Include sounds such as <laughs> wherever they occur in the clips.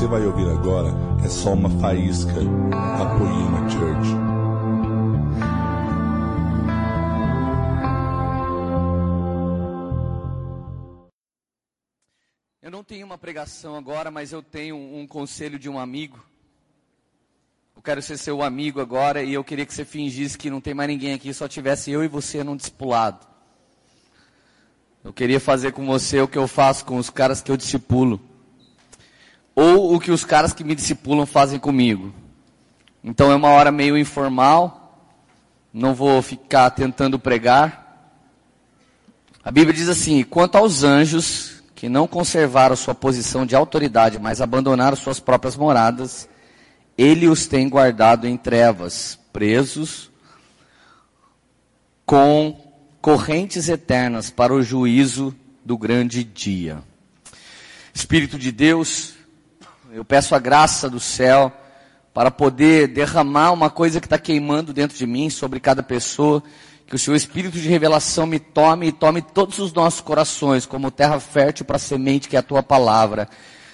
você vai ouvir agora é só uma faísca da Poema Church. Eu não tenho uma pregação agora, mas eu tenho um conselho de um amigo. Eu quero ser seu amigo agora e eu queria que você fingisse que não tem mais ninguém aqui, só tivesse eu e você num discipulado. Eu queria fazer com você o que eu faço com os caras que eu discipulo. Ou o que os caras que me discipulam fazem comigo. Então é uma hora meio informal. Não vou ficar tentando pregar. A Bíblia diz assim: quanto aos anjos que não conservaram sua posição de autoridade, mas abandonaram suas próprias moradas, ele os tem guardado em trevas, presos com correntes eternas para o juízo do grande dia. Espírito de Deus, eu peço a graça do céu para poder derramar uma coisa que está queimando dentro de mim, sobre cada pessoa, que o seu Espírito de revelação me tome e tome todos os nossos corações como terra fértil para a semente que é a tua palavra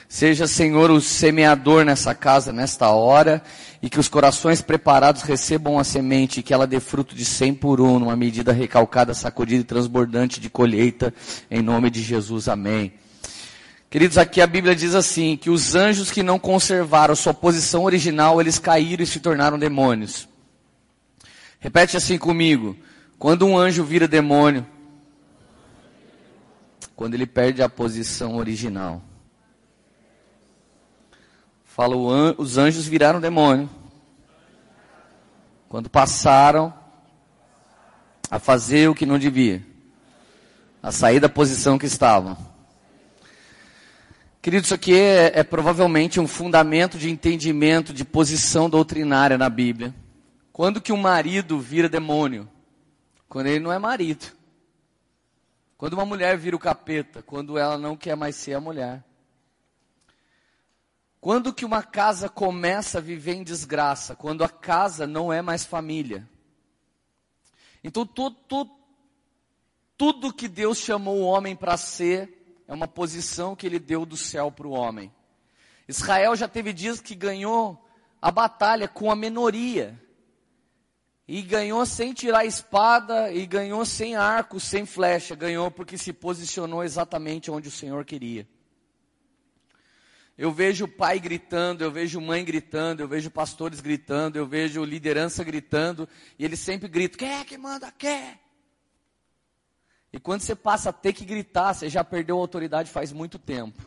Seja, Senhor, o semeador nessa casa, nesta hora, e que os corações preparados recebam a semente e que ela dê fruto de cem por um, numa medida recalcada, sacudida e transbordante de colheita, em nome de Jesus. Amém. Queridos, aqui a Bíblia diz assim, que os anjos que não conservaram sua posição original, eles caíram e se tornaram demônios. Repete assim comigo. Quando um anjo vira demônio, quando ele perde a posição original. Fala, os anjos viraram demônio. Quando passaram a fazer o que não devia. A sair da posição que estavam. Querido, isso aqui é, é provavelmente um fundamento de entendimento de posição doutrinária na Bíblia. Quando que um marido vira demônio? Quando ele não é marido. Quando uma mulher vira o capeta, quando ela não quer mais ser a mulher. Quando que uma casa começa a viver em desgraça? Quando a casa não é mais família. Então tudo, tudo, tudo que Deus chamou o homem para ser é uma posição que ele deu do céu para o homem. Israel já teve dias que ganhou a batalha com a minoria. E ganhou sem tirar a espada, e ganhou sem arco, sem flecha. Ganhou porque se posicionou exatamente onde o Senhor queria. Eu vejo pai gritando, eu vejo mãe gritando, eu vejo pastores gritando, eu vejo liderança gritando, e eles sempre gritam: quem que manda? Quer? E quando você passa a ter que gritar, você já perdeu a autoridade faz muito tempo.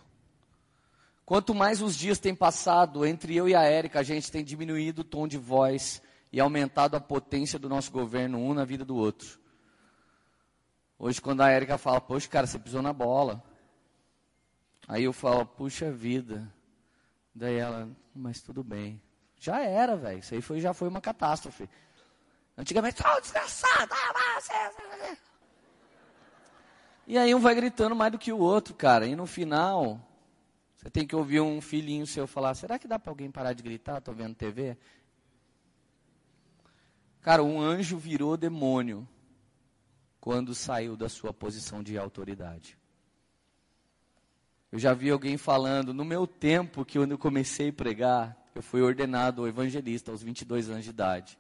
Quanto mais os dias têm passado, entre eu e a Érica, a gente tem diminuído o tom de voz e aumentado a potência do nosso governo, um na vida do outro. Hoje, quando a Érica fala, poxa, cara, você pisou na bola. Aí eu falo, puxa vida. Daí ela, mas tudo bem. Já era, velho. Isso aí foi, já foi uma catástrofe. Antigamente, oh, desgraçado. Ah, e aí um vai gritando mais do que o outro, cara. E no final, você tem que ouvir um filhinho seu falar: será que dá para alguém parar de gritar? Tô vendo TV. Cara, um anjo virou demônio quando saiu da sua posição de autoridade. Eu já vi alguém falando, no meu tempo que eu comecei a pregar, eu fui ordenado evangelista aos 22 anos de idade.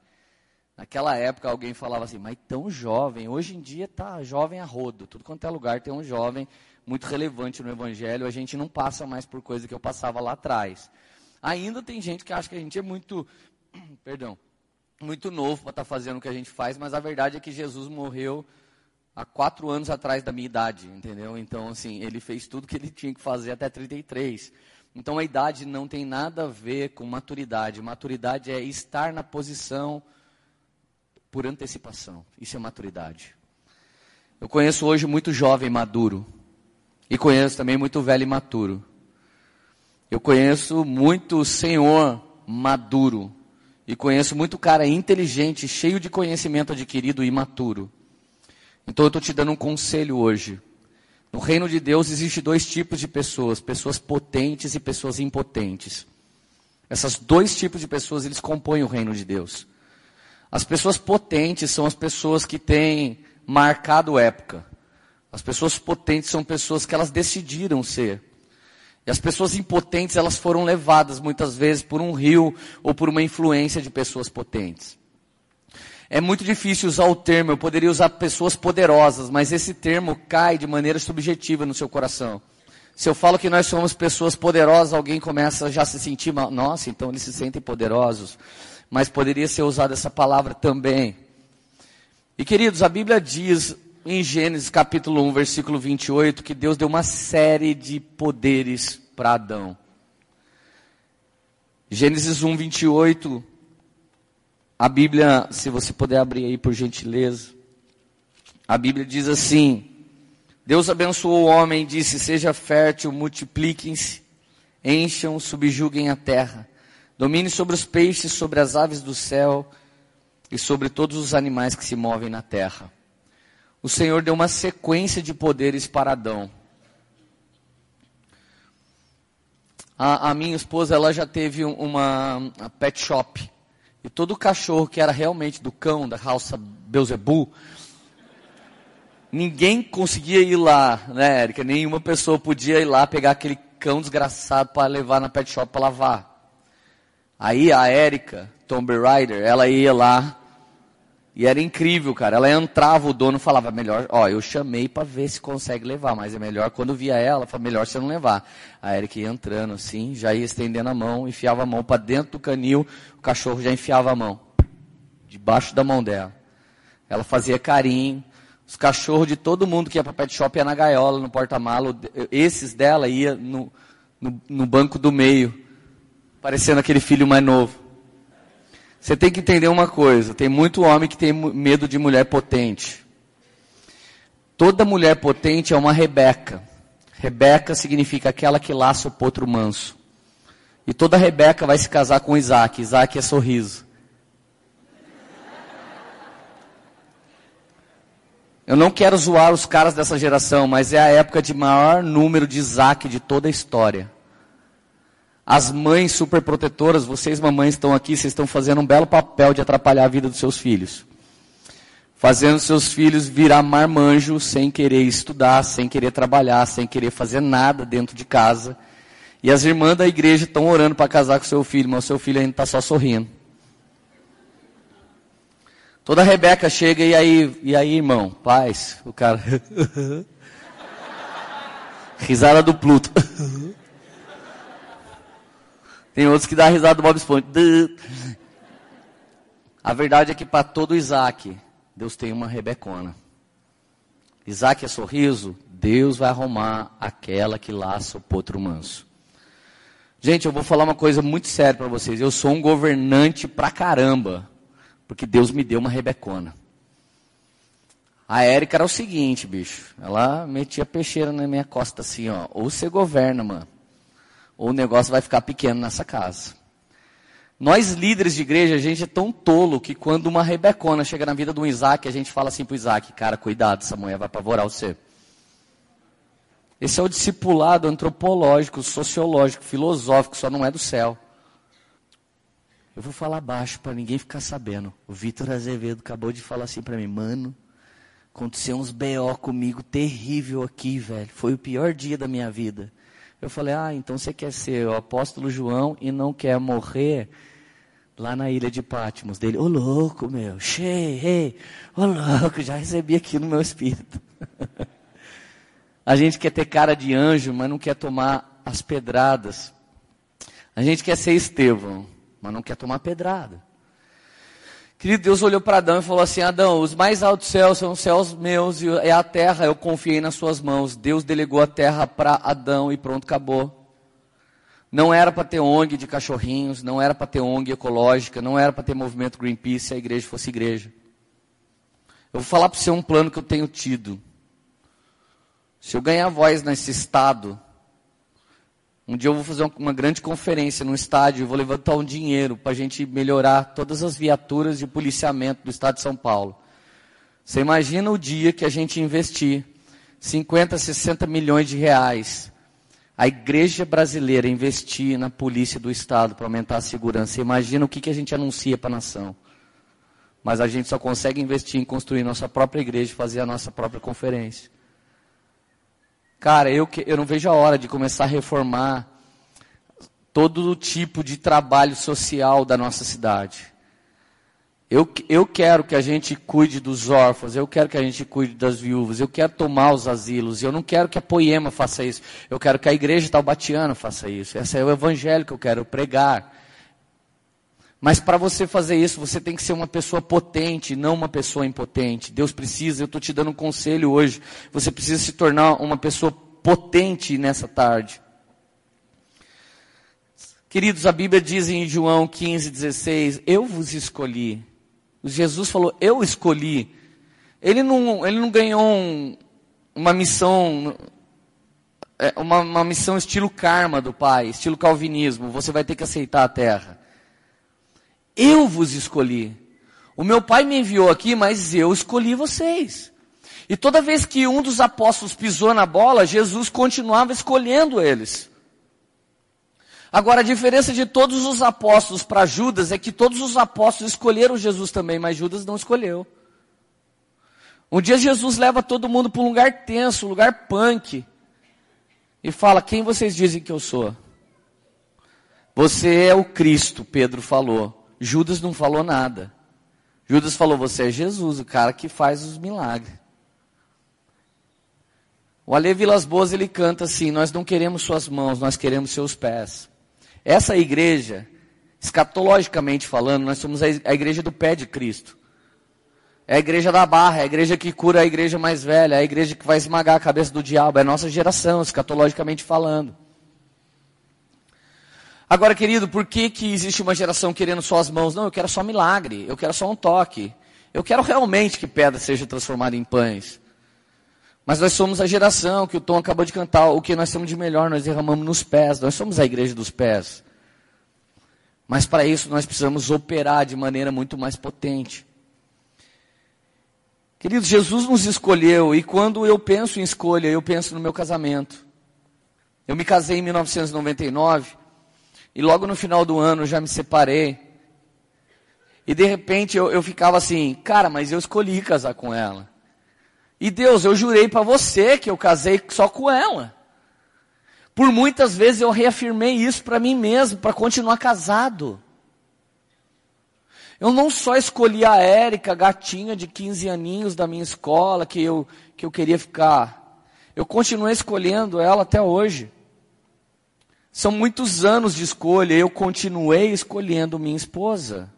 Naquela época alguém falava assim, mas tão jovem, hoje em dia tá jovem a rodo, tudo quanto é lugar tem um jovem muito relevante no evangelho, a gente não passa mais por coisa que eu passava lá atrás. Ainda tem gente que acha que a gente é muito, <clears throat> perdão, muito novo para estar tá fazendo o que a gente faz, mas a verdade é que Jesus morreu há quatro anos atrás da minha idade, entendeu? Então, assim, ele fez tudo que ele tinha que fazer até 33. Então, a idade não tem nada a ver com maturidade. Maturidade é estar na posição por antecipação. Isso é maturidade. Eu conheço hoje muito jovem maduro. E conheço também muito velho e maturo. Eu conheço muito senhor maduro. E conheço muito cara inteligente, cheio de conhecimento adquirido e maturo. Então eu estou te dando um conselho hoje. No reino de Deus existe dois tipos de pessoas: pessoas potentes e pessoas impotentes. Esses dois tipos de pessoas eles compõem o reino de Deus. As pessoas potentes são as pessoas que têm marcado época. As pessoas potentes são pessoas que elas decidiram ser. E as pessoas impotentes, elas foram levadas muitas vezes por um rio ou por uma influência de pessoas potentes. É muito difícil usar o termo, eu poderia usar pessoas poderosas, mas esse termo cai de maneira subjetiva no seu coração. Se eu falo que nós somos pessoas poderosas, alguém começa já a se sentir, mal. nossa, então eles se sentem poderosos. Mas poderia ser usada essa palavra também. E queridos, a Bíblia diz em Gênesis capítulo 1, versículo 28, que Deus deu uma série de poderes para Adão. Gênesis 1, 28, a Bíblia, se você puder abrir aí por gentileza, a Bíblia diz assim: Deus abençoou o homem e disse: Seja fértil, multipliquem-se, encham, subjuguem a terra, domine sobre os peixes, sobre as aves do céu e sobre todos os animais que se movem na terra. O Senhor deu uma sequência de poderes para Adão. A, a minha esposa, ela já teve uma pet shop. E todo cachorro que era realmente do cão, da raça Beuzebu, ninguém conseguia ir lá, né, Érica? Nenhuma pessoa podia ir lá pegar aquele cão desgraçado para levar na pet shop para lavar. Aí a Érica, Tomb Raider, ela ia lá e era incrível, cara. Ela entrava, o dono falava, melhor, ó, eu chamei para ver se consegue levar, mas é melhor, quando via ela, falava, melhor você não levar. A Erika ia entrando assim, já ia estendendo a mão, enfiava a mão para dentro do canil, o cachorro já enfiava a mão, debaixo da mão dela. Ela fazia carinho, os cachorros de todo mundo que ia para pet shop ia na gaiola, no porta-malo, esses dela ia no, no, no banco do meio, parecendo aquele filho mais novo. Você tem que entender uma coisa: tem muito homem que tem medo de mulher potente. Toda mulher potente é uma Rebeca. Rebeca significa aquela que laça o potro manso. E toda Rebeca vai se casar com Isaac. Isaac é sorriso. Eu não quero zoar os caras dessa geração, mas é a época de maior número de Isaac de toda a história. As mães superprotetoras, vocês mamães estão aqui, vocês estão fazendo um belo papel de atrapalhar a vida dos seus filhos. Fazendo seus filhos virar marmanjo sem querer estudar, sem querer trabalhar, sem querer fazer nada dentro de casa. E as irmãs da igreja estão orando para casar com seu filho, mas o seu filho ainda está só sorrindo. Toda Rebeca chega e aí, e aí, irmão, paz, o cara. <laughs> Risada do Pluto. <laughs> Tem outros que dá risada do Bob Esponja. A verdade é que para todo Isaac, Deus tem uma Rebecona. Isaac é sorriso, Deus vai arrumar aquela que laça o potro manso. Gente, eu vou falar uma coisa muito séria para vocês. Eu sou um governante pra caramba, porque Deus me deu uma Rebecona. A Érica era o seguinte, bicho. Ela metia peixeira na minha costa assim, ó. Ou você governa, mano ou o negócio vai ficar pequeno nessa casa. Nós líderes de igreja, a gente é tão tolo que quando uma Rebecona chega na vida de um Isaac, a gente fala assim para o Isaac, cara, cuidado, essa mulher vai apavorar você. Esse é o discipulado antropológico, sociológico, filosófico, só não é do céu. Eu vou falar baixo para ninguém ficar sabendo. O Vitor Azevedo acabou de falar assim para mim, mano, aconteceu uns BO comigo terrível aqui, velho. Foi o pior dia da minha vida. Eu falei, ah, então você quer ser o apóstolo João e não quer morrer lá na ilha de Patmos dele. Ô louco, meu, cheio, ô louco, já recebi aqui no meu espírito. <laughs> A gente quer ter cara de anjo, mas não quer tomar as pedradas. A gente quer ser Estevão, mas não quer tomar pedrada. Querido, Deus olhou para Adão e falou assim: Adão, os mais altos céus são os céus meus e é a terra, eu confiei nas suas mãos. Deus delegou a terra para Adão e pronto, acabou. Não era para ter ONG de cachorrinhos, não era para ter ONG ecológica, não era para ter movimento Greenpeace se a igreja fosse igreja. Eu vou falar para você um plano que eu tenho tido. Se eu ganhar voz nesse estado, um dia eu vou fazer uma grande conferência no estádio, vou levantar um dinheiro para a gente melhorar todas as viaturas de policiamento do estado de São Paulo. Você imagina o dia que a gente investir 50, 60 milhões de reais, a igreja brasileira investir na polícia do estado para aumentar a segurança. Você imagina o que, que a gente anuncia para a nação. Mas a gente só consegue investir em construir nossa própria igreja e fazer a nossa própria conferência. Cara, eu, eu não vejo a hora de começar a reformar todo o tipo de trabalho social da nossa cidade. Eu, eu quero que a gente cuide dos órfãos, eu quero que a gente cuide das viúvas, eu quero tomar os asilos, eu não quero que a Poema faça isso, eu quero que a igreja taubatiana faça isso. Esse é o evangelho que eu quero pregar. Mas para você fazer isso, você tem que ser uma pessoa potente, não uma pessoa impotente. Deus precisa, eu estou te dando um conselho hoje, você precisa se tornar uma pessoa potente nessa tarde. Queridos, a Bíblia diz em João 15, 16: Eu vos escolhi Jesus falou, eu escolhi. Ele não, ele não ganhou um, uma missão, é, uma, uma missão estilo karma do Pai, estilo calvinismo. Você vai ter que aceitar a terra. Eu vos escolhi. O meu Pai me enviou aqui, mas eu escolhi vocês. E toda vez que um dos apóstolos pisou na bola, Jesus continuava escolhendo eles. Agora, a diferença de todos os apóstolos para Judas é que todos os apóstolos escolheram Jesus também, mas Judas não escolheu. Um dia Jesus leva todo mundo para um lugar tenso, um lugar punk, e fala: Quem vocês dizem que eu sou? Você é o Cristo, Pedro falou. Judas não falou nada. Judas falou: Você é Jesus, o cara que faz os milagres. O Ale Vilas Boas ele canta assim: Nós não queremos suas mãos, nós queremos seus pés. Essa igreja, escatologicamente falando, nós somos a igreja do pé de Cristo. É a igreja da barra, é a igreja que cura a igreja mais velha, é a igreja que vai esmagar a cabeça do diabo, é a nossa geração, escatologicamente falando. Agora, querido, por que, que existe uma geração querendo só as mãos? Não, eu quero só milagre, eu quero só um toque. Eu quero realmente que pedra seja transformada em pães. Mas nós somos a geração que o Tom acabou de cantar, o que nós temos de melhor, nós derramamos nos pés, nós somos a igreja dos pés. Mas para isso nós precisamos operar de maneira muito mais potente. Queridos, Jesus nos escolheu e quando eu penso em escolha, eu penso no meu casamento. Eu me casei em 1999 e logo no final do ano já me separei. E de repente eu, eu ficava assim, cara, mas eu escolhi casar com ela. E Deus, eu jurei para você que eu casei só com ela. Por muitas vezes eu reafirmei isso para mim mesmo, para continuar casado. Eu não só escolhi a Érica, gatinha de 15 aninhos da minha escola, que eu, que eu queria ficar. Eu continuei escolhendo ela até hoje. São muitos anos de escolha, eu continuei escolhendo minha esposa.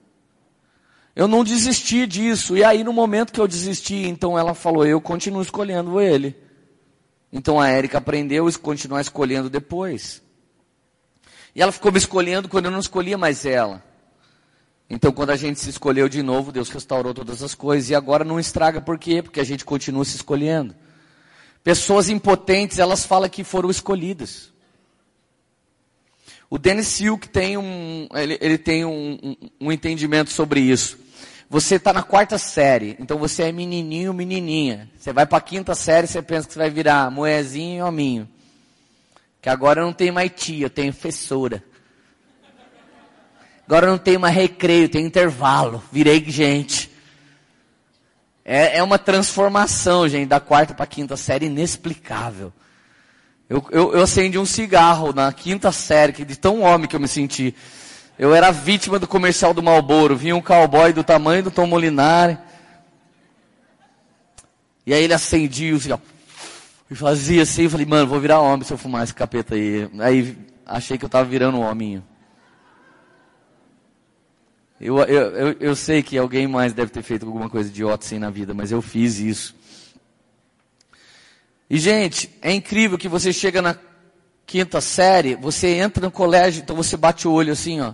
Eu não desisti disso. E aí, no momento que eu desisti, então ela falou: Eu continuo escolhendo ele. Então a Érica aprendeu a continuar escolhendo depois. E ela ficou me escolhendo quando eu não escolhia mais ela. Então, quando a gente se escolheu de novo, Deus restaurou todas as coisas. E agora não estraga, por quê? Porque a gente continua se escolhendo. Pessoas impotentes, elas falam que foram escolhidas. O Dennis Silk tem um, ele, ele tem um, um, um entendimento sobre isso. Você está na quarta série, então você é menininho, menininha. Você vai para a quinta série, você pensa que você vai virar moezinho e hominho. Que agora eu não tenho mais tia, eu tenho. Agora eu não tenho mais recreio, tenho intervalo. Virei gente. É, é uma transformação, gente, da quarta para a quinta série inexplicável. Eu, eu, eu acendi um cigarro na quinta série, que de tão homem que eu me senti. Eu era vítima do comercial do Malboro. Vinha um cowboy do tamanho do Tom Molinari. E aí ele acendia o cigarro. E fazia assim, eu falei, mano, vou virar homem se eu fumar esse capeta aí. Aí achei que eu tava virando um hominho. Eu, eu, eu, eu sei que alguém mais deve ter feito alguma coisa idiota assim na vida, mas eu fiz isso. E, gente, é incrível que você chega na quinta série, você entra no colégio, então você bate o olho assim, ó.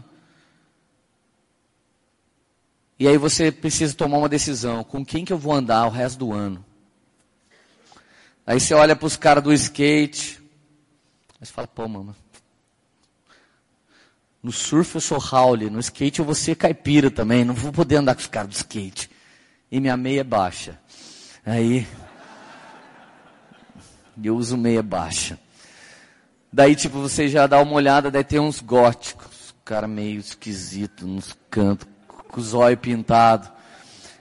E aí você precisa tomar uma decisão, com quem que eu vou andar o resto do ano? Aí você olha para os caras do skate, aí você fala, pô, mano, no surf eu sou Howley, no skate eu vou ser caipira também, não vou poder andar com os caras do skate. E minha meia é baixa. Aí, eu uso meia baixa. Daí, tipo, você já dá uma olhada, daí tem uns góticos, cara meio esquisito, nos cantos, com os olhos pintados.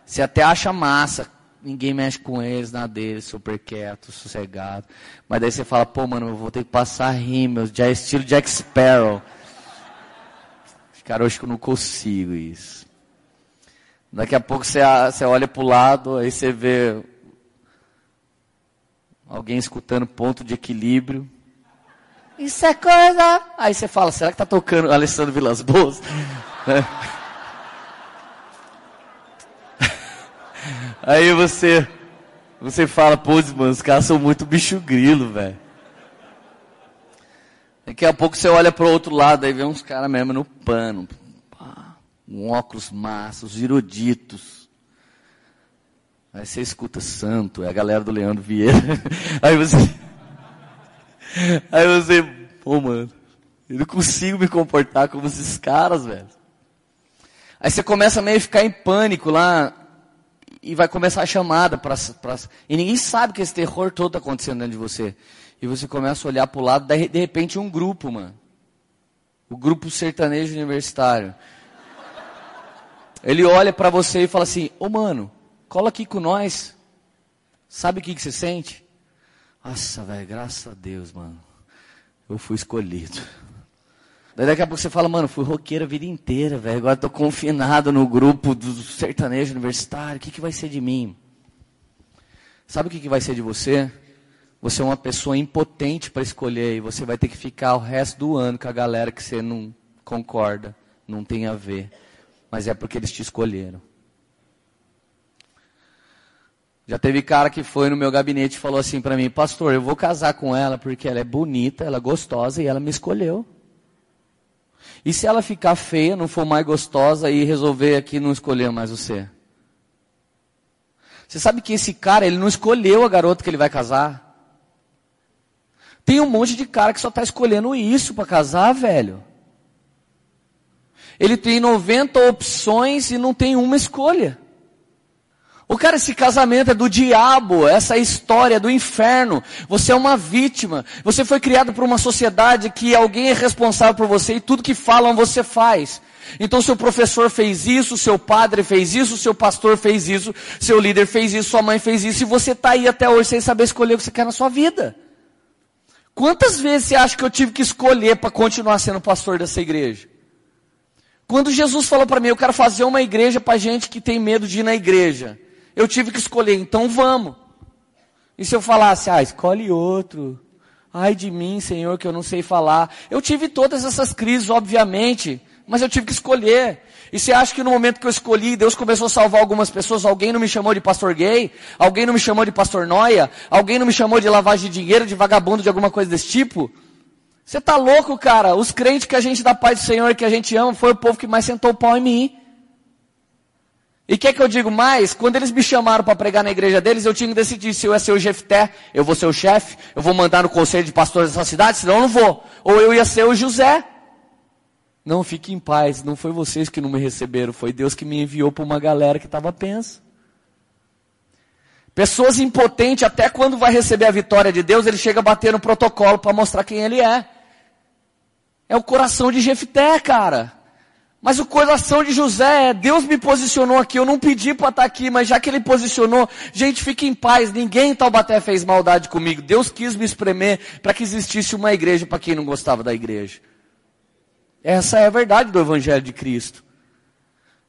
Você até acha massa. ninguém mexe com eles, nada deles, super quieto, sossegado. Mas daí você fala, pô, mano, eu vou ter que passar rímel, já é estilo Jack Sparrow. Cara, hoje que eu não consigo isso. Daqui a pouco você, você olha pro lado, aí você vê alguém escutando ponto de equilíbrio. Isso é coisa. Aí você fala, será que tá tocando Alessandro Vilas Boas? <laughs> <laughs> Aí você, você fala, pô, mano, os caras são muito bicho grilo, velho. Daqui a pouco você olha para o outro lado, aí vê uns caras mesmo no pano. Um óculos massa, os eruditos. Aí você escuta santo, é a galera do Leandro Vieira. <laughs> Aí você. Aí você, pô, mano, eu não consigo me comportar como esses caras, velho. Aí você começa meio a ficar em pânico lá e vai começar a chamada para e ninguém sabe que esse terror todo está acontecendo dentro de você. E você começa a olhar para o lado, de, de repente um grupo, mano. O grupo sertanejo universitário. Ele olha para você e fala assim: Ô mano, cola aqui com nós. Sabe o que, que você sente? Nossa, velho, graças a Deus, mano. Eu fui escolhido. Daí daqui a pouco você fala, mano, fui roqueiro a vida inteira, velho. Agora tô confinado no grupo do sertanejo universitário. O que, que vai ser de mim? Sabe o que, que vai ser de você? Você é uma pessoa impotente para escolher e você vai ter que ficar o resto do ano com a galera que você não concorda, não tem a ver. Mas é porque eles te escolheram. Já teve cara que foi no meu gabinete e falou assim para mim, pastor, eu vou casar com ela porque ela é bonita, ela é gostosa e ela me escolheu. E se ela ficar feia, não for mais gostosa e resolver aqui não escolher mais você? Você sabe que esse cara, ele não escolheu a garota que ele vai casar. Tem um monte de cara que só está escolhendo isso para casar, velho. Ele tem 90 opções e não tem uma escolha. O cara, esse casamento é do diabo, essa é história é do inferno. Você é uma vítima. Você foi criado por uma sociedade que alguém é responsável por você e tudo que falam você faz. Então seu professor fez isso, seu padre fez isso, seu pastor fez isso, seu líder fez isso, sua mãe fez isso, e você está aí até hoje sem saber escolher o que você quer na sua vida. Quantas vezes você acha que eu tive que escolher para continuar sendo pastor dessa igreja? Quando Jesus falou para mim, eu quero fazer uma igreja para gente que tem medo de ir na igreja eu tive que escolher, então vamos. E se eu falasse, ah, escolhe outro. Ai de mim, Senhor, que eu não sei falar. Eu tive todas essas crises, obviamente, mas eu tive que escolher. E você acha que no momento que eu escolhi, Deus começou a salvar algumas pessoas, alguém não me chamou de pastor gay? Alguém não me chamou de pastor noia? Alguém não me chamou de lavagem de dinheiro, de vagabundo, de alguma coisa desse tipo? Você tá louco, cara? Os crentes que a gente dá paz do Senhor, que a gente ama, foi o povo que mais sentou o pau em mim. E quer que eu digo mais? Quando eles me chamaram para pregar na igreja deles, eu tinha que decidir se eu ia ser o Jefté, eu vou ser o chefe, eu vou mandar no conselho de pastores dessa cidade, senão eu não vou. Ou eu ia ser o José. Não, fique em paz, não foi vocês que não me receberam, foi Deus que me enviou para uma galera que estava pensa. Pessoas impotentes, até quando vai receber a vitória de Deus, ele chega a bater no protocolo para mostrar quem ele é. É o coração de Jefté, cara. Mas o coração de José é, Deus me posicionou aqui, eu não pedi para estar aqui, mas já que ele posicionou, gente, fique em paz, ninguém em Taubaté fez maldade comigo. Deus quis me espremer para que existisse uma igreja para quem não gostava da igreja. Essa é a verdade do Evangelho de Cristo.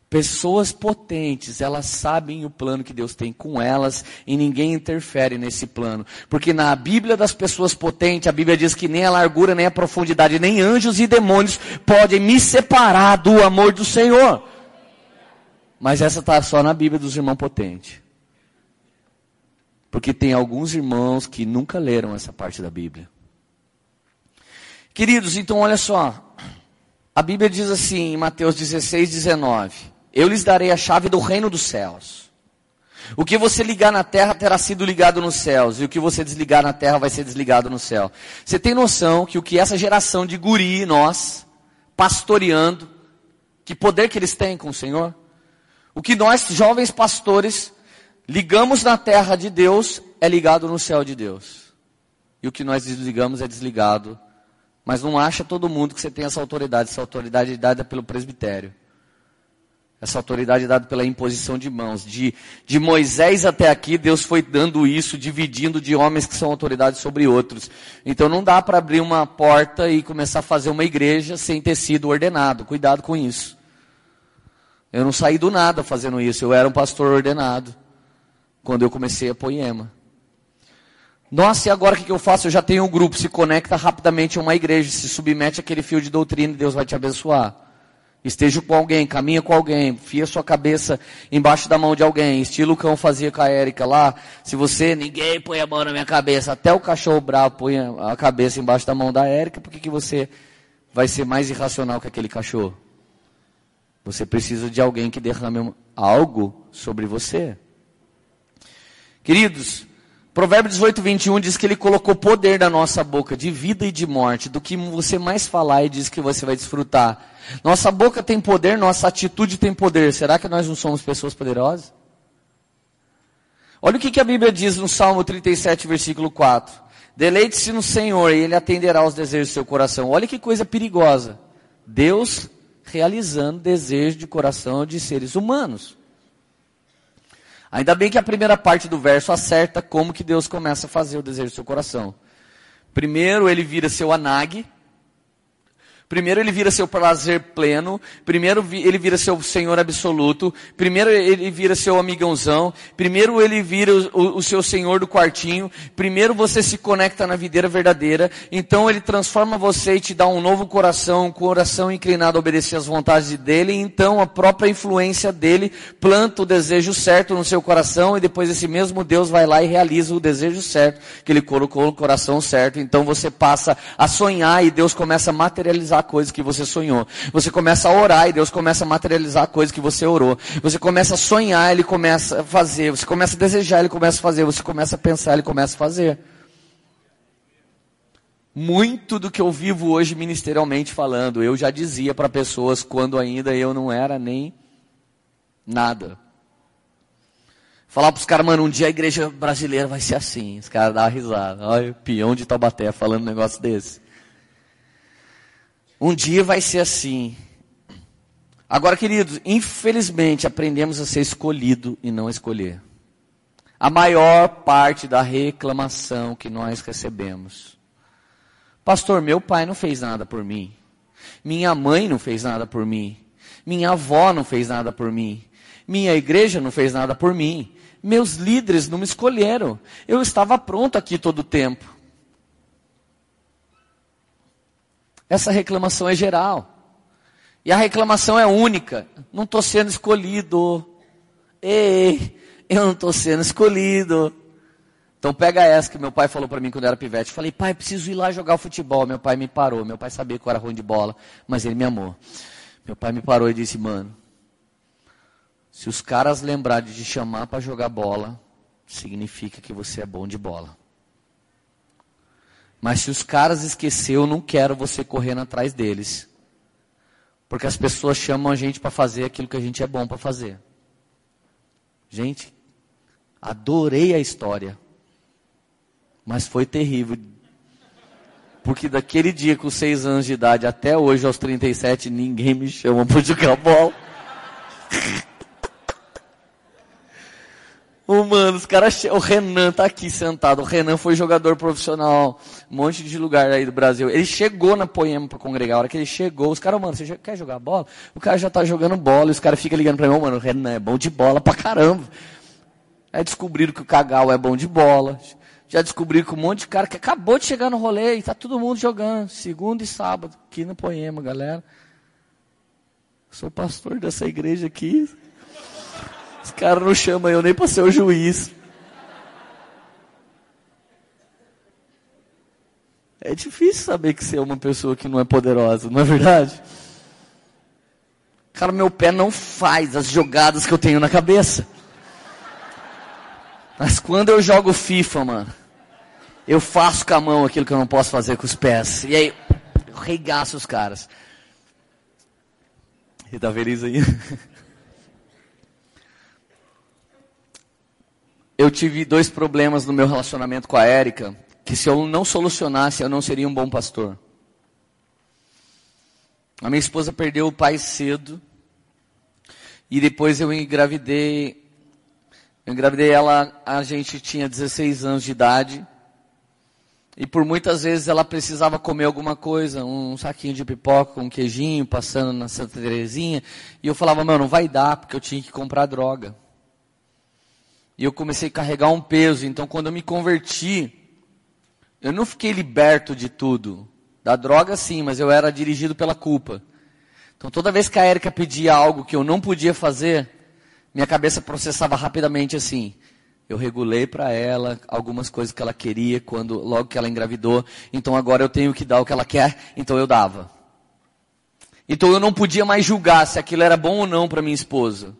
Pessoas potentes, elas sabem o plano que Deus tem com elas e ninguém interfere nesse plano. Porque na Bíblia das pessoas potentes, a Bíblia diz que nem a largura, nem a profundidade, nem anjos e demônios podem me separar do amor do Senhor. Mas essa está só na Bíblia dos irmãos potentes. Porque tem alguns irmãos que nunca leram essa parte da Bíblia. Queridos, então olha só. A Bíblia diz assim em Mateus 16, 19. Eu lhes darei a chave do reino dos céus. O que você ligar na terra terá sido ligado nos céus, e o que você desligar na terra vai ser desligado no céu. Você tem noção que o que essa geração de guri, nós, pastoreando, que poder que eles têm com o Senhor? O que nós, jovens pastores, ligamos na terra de Deus, é ligado no céu de Deus. E o que nós desligamos é desligado. Mas não acha todo mundo que você tem essa autoridade, essa autoridade é dada pelo presbitério. Essa autoridade é dada pela imposição de mãos. De, de Moisés até aqui, Deus foi dando isso, dividindo de homens que são autoridades sobre outros. Então não dá para abrir uma porta e começar a fazer uma igreja sem ter sido ordenado. Cuidado com isso. Eu não saí do nada fazendo isso. Eu era um pastor ordenado quando eu comecei a Poema. Nossa, e agora o que eu faço? Eu já tenho um grupo, se conecta rapidamente a uma igreja, se submete àquele fio de doutrina e Deus vai te abençoar. Esteja com alguém, caminha com alguém, fia sua cabeça embaixo da mão de alguém, estilo o cão fazia com a Érica lá. Se você, ninguém põe a mão na minha cabeça, até o cachorro bravo põe a cabeça embaixo da mão da Érica, por que, você vai ser mais irracional que aquele cachorro? Você precisa de alguém que derrame algo sobre você. Queridos, Provérbio 18, 21 diz que ele colocou poder na nossa boca, de vida e de morte. Do que você mais falar e diz que você vai desfrutar. Nossa boca tem poder, nossa atitude tem poder. Será que nós não somos pessoas poderosas? Olha o que, que a Bíblia diz no Salmo 37, versículo 4. Deleite-se no Senhor e Ele atenderá aos desejos do seu coração. Olha que coisa perigosa. Deus realizando desejos de coração de seres humanos. Ainda bem que a primeira parte do verso acerta como que Deus começa a fazer o desejo do seu coração. Primeiro ele vira seu anag, Primeiro ele vira seu prazer pleno, primeiro ele vira seu senhor absoluto, primeiro ele vira seu amigãozão, primeiro ele vira o, o, seu senhor do quartinho, primeiro você se conecta na videira verdadeira, então ele transforma você e te dá um novo coração, um coração inclinado a obedecer às vontades dele, então a própria influência dele planta o desejo certo no seu coração e depois esse mesmo Deus vai lá e realiza o desejo certo, que ele colocou no coração certo, então você passa a sonhar e Deus começa a materializar a coisa que você sonhou. Você começa a orar e Deus começa a materializar a coisa que você orou. Você começa a sonhar, Ele começa a fazer. Você começa a desejar, Ele começa a fazer. Você começa a pensar, Ele começa a fazer. Muito do que eu vivo hoje ministerialmente falando, eu já dizia para pessoas quando ainda eu não era nem nada. Falar para os caras, mano, um dia a igreja brasileira vai ser assim. Os caras dão risada. Olha, o peão de Taubaté falando um negócio desse. Um dia vai ser assim. Agora, queridos, infelizmente aprendemos a ser escolhido e não escolher. A maior parte da reclamação que nós recebemos. Pastor, meu pai não fez nada por mim. Minha mãe não fez nada por mim. Minha avó não fez nada por mim. Minha igreja não fez nada por mim. Meus líderes não me escolheram. Eu estava pronto aqui todo o tempo. Essa reclamação é geral. E a reclamação é única. Não estou sendo escolhido. Ei, eu não estou sendo escolhido. Então pega essa que meu pai falou para mim quando eu era pivete. Falei, pai, preciso ir lá jogar futebol. Meu pai me parou. Meu pai sabia que eu era ruim de bola, mas ele me amou. Meu pai me parou e disse, mano, se os caras lembrarem de te chamar para jogar bola, significa que você é bom de bola. Mas se os caras esqueceu, eu não quero você correndo atrás deles. Porque as pessoas chamam a gente para fazer aquilo que a gente é bom para fazer. Gente, adorei a história. Mas foi terrível. Porque daquele dia com seis anos de idade até hoje, aos 37, ninguém me chama para jogar bola. <laughs> Oh, mano, os caras. O Renan tá aqui sentado. O Renan foi jogador profissional. Um monte de lugar aí do Brasil. Ele chegou na Poema pra congregar. A hora que ele chegou, os caras, mano, você quer jogar bola? O cara já tá jogando bola. E os caras ficam ligando pra mim, oh, mano, o Renan é bom de bola pra caramba. Aí descobriram que o Cagal é bom de bola. Já descobriram que um monte de cara que acabou de chegar no rolê e tá todo mundo jogando. Segunda e sábado, aqui no Poema, galera. Sou pastor dessa igreja aqui. Os caras não chamam eu nem para ser o juiz. É difícil saber que você é uma pessoa que não é poderosa, não é verdade? Cara, meu pé não faz as jogadas que eu tenho na cabeça. Mas quando eu jogo FIFA, mano, eu faço com a mão aquilo que eu não posso fazer com os pés. E aí, eu regaço os caras. E tá feliz aí? <laughs> eu tive dois problemas no meu relacionamento com a Érica, que se eu não solucionasse, eu não seria um bom pastor. A minha esposa perdeu o pai cedo. E depois eu engravidei. Eu engravidei ela, a gente tinha 16 anos de idade. E por muitas vezes ela precisava comer alguma coisa, um saquinho de pipoca, um queijinho, passando na Santa Terezinha. E eu falava, meu, não vai dar, porque eu tinha que comprar droga. E eu comecei a carregar um peso. Então quando eu me converti, eu não fiquei liberto de tudo. Da droga sim, mas eu era dirigido pela culpa. Então toda vez que a Érica pedia algo que eu não podia fazer, minha cabeça processava rapidamente assim. Eu regulei para ela algumas coisas que ela queria quando logo que ela engravidou. Então agora eu tenho que dar o que ela quer, então eu dava. Então eu não podia mais julgar se aquilo era bom ou não para minha esposa.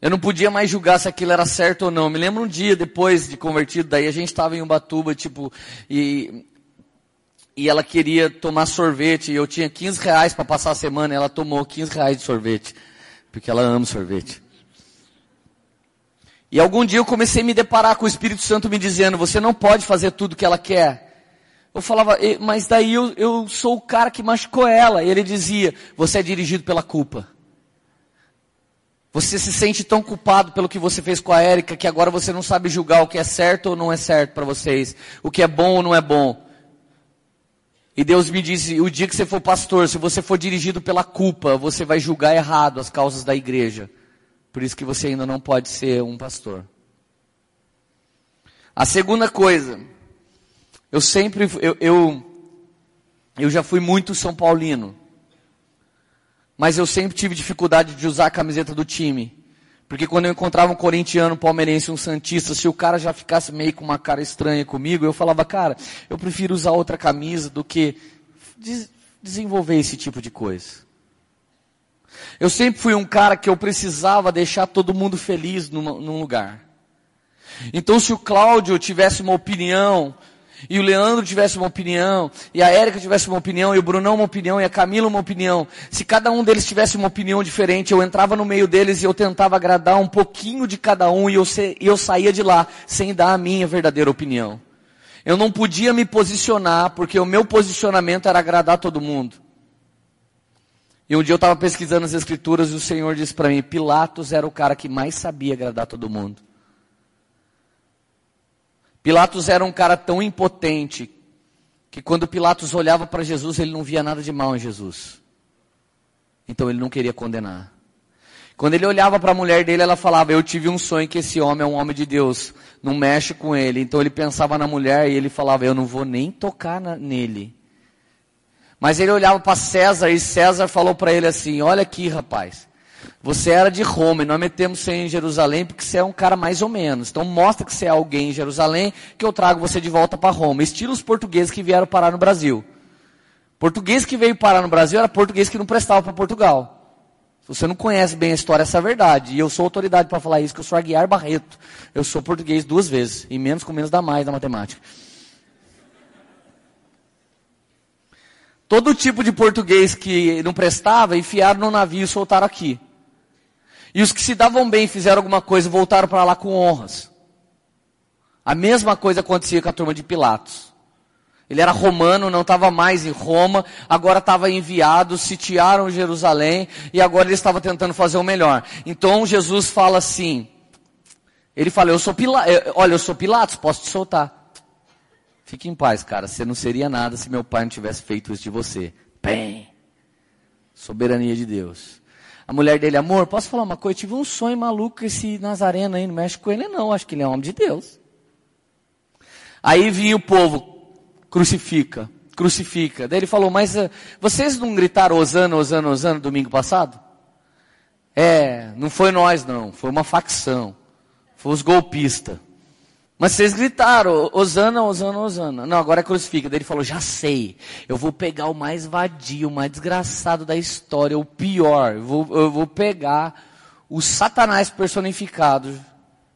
Eu não podia mais julgar se aquilo era certo ou não. Me lembro um dia depois de convertido, daí a gente estava em Ubatuba, tipo, e, e ela queria tomar sorvete, e eu tinha 15 reais para passar a semana, e ela tomou 15 reais de sorvete, porque ela ama sorvete. E algum dia eu comecei a me deparar com o Espírito Santo me dizendo, você não pode fazer tudo que ela quer. Eu falava, mas daí eu, eu sou o cara que machucou ela. E ele dizia, você é dirigido pela culpa. Você se sente tão culpado pelo que você fez com a Érica que agora você não sabe julgar o que é certo ou não é certo para vocês. O que é bom ou não é bom. E Deus me disse, o dia que você for pastor, se você for dirigido pela culpa, você vai julgar errado as causas da igreja. Por isso que você ainda não pode ser um pastor. A segunda coisa, eu sempre, eu, eu, eu já fui muito São Paulino. Mas eu sempre tive dificuldade de usar a camiseta do time. Porque quando eu encontrava um corintiano, um palmeirense, um santista, se o cara já ficasse meio com uma cara estranha comigo, eu falava, cara, eu prefiro usar outra camisa do que des desenvolver esse tipo de coisa. Eu sempre fui um cara que eu precisava deixar todo mundo feliz numa, num lugar. Então se o Cláudio tivesse uma opinião, e o Leandro tivesse uma opinião, e a Érica tivesse uma opinião, e o Brunão uma opinião, e a Camila uma opinião, se cada um deles tivesse uma opinião diferente, eu entrava no meio deles e eu tentava agradar um pouquinho de cada um, e eu, e eu saía de lá sem dar a minha verdadeira opinião. Eu não podia me posicionar, porque o meu posicionamento era agradar todo mundo. E um dia eu estava pesquisando as escrituras e o Senhor disse para mim, Pilatos era o cara que mais sabia agradar todo mundo. Pilatos era um cara tão impotente que quando Pilatos olhava para Jesus, ele não via nada de mal em Jesus. Então ele não queria condenar. Quando ele olhava para a mulher dele, ela falava: Eu tive um sonho que esse homem é um homem de Deus, não mexe com ele. Então ele pensava na mulher e ele falava: Eu não vou nem tocar na, nele. Mas ele olhava para César e César falou para ele assim: Olha aqui, rapaz. Você era de Roma e nós metemos você em Jerusalém porque você é um cara mais ou menos. Então mostra que você é alguém em Jerusalém que eu trago você de volta para Roma. Estilo os portugueses que vieram parar no Brasil. Português que veio parar no Brasil era português que não prestava para Portugal. Se você não conhece bem a história, essa é a verdade. E eu sou autoridade para falar isso, que eu sou Aguiar Barreto. Eu sou português duas vezes. E menos com menos dá mais na matemática. Todo tipo de português que não prestava, enfiaram no navio e soltaram aqui. E os que se davam bem, fizeram alguma coisa, voltaram para lá com honras. A mesma coisa acontecia com a turma de Pilatos. Ele era romano, não estava mais em Roma, agora estava enviado, sitiaram Jerusalém e agora ele estava tentando fazer o melhor. Então Jesus fala assim, ele fala, eu sou Pilatos, olha, eu sou Pilatos, posso te soltar. Fique em paz, cara. Você não seria nada se meu pai não tivesse feito isso de você. Bem. Soberania de Deus. A mulher dele, amor, posso falar uma coisa? Eu tive um sonho maluco esse Nazareno aí, não mexe com ele não, acho que ele é homem de Deus. Aí vinha o povo, crucifica, crucifica. Daí ele falou, mas uh, vocês não gritaram Osana, Osana, Osana domingo passado? É, não foi nós não, foi uma facção. Foi os golpistas. Mas vocês gritaram, Osana, Osana, Osana. Não, agora é crucifica. Daí ele falou, já sei. Eu vou pegar o mais vadio, o mais desgraçado da história, o pior. Eu vou, eu vou pegar o satanás personificado,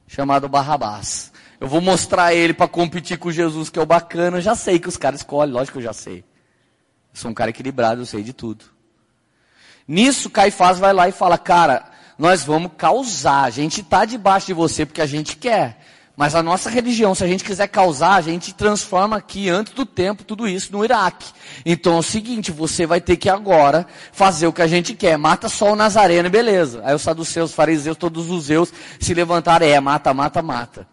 chamado Barrabás. Eu vou mostrar ele para competir com Jesus, que é o bacana. Já sei que os caras escolhem, lógico que eu já sei. Eu sou um cara equilibrado, eu sei de tudo. Nisso, Caifás vai lá e fala, cara, nós vamos causar. A gente está debaixo de você porque a gente quer. Mas a nossa religião, se a gente quiser causar, a gente transforma aqui antes do tempo tudo isso no Iraque. Então é o seguinte, você vai ter que agora fazer o que a gente quer. Mata só o Nazareno e beleza. Aí os saduceus, fariseus, todos os zeus se levantaram, é, mata, mata, mata.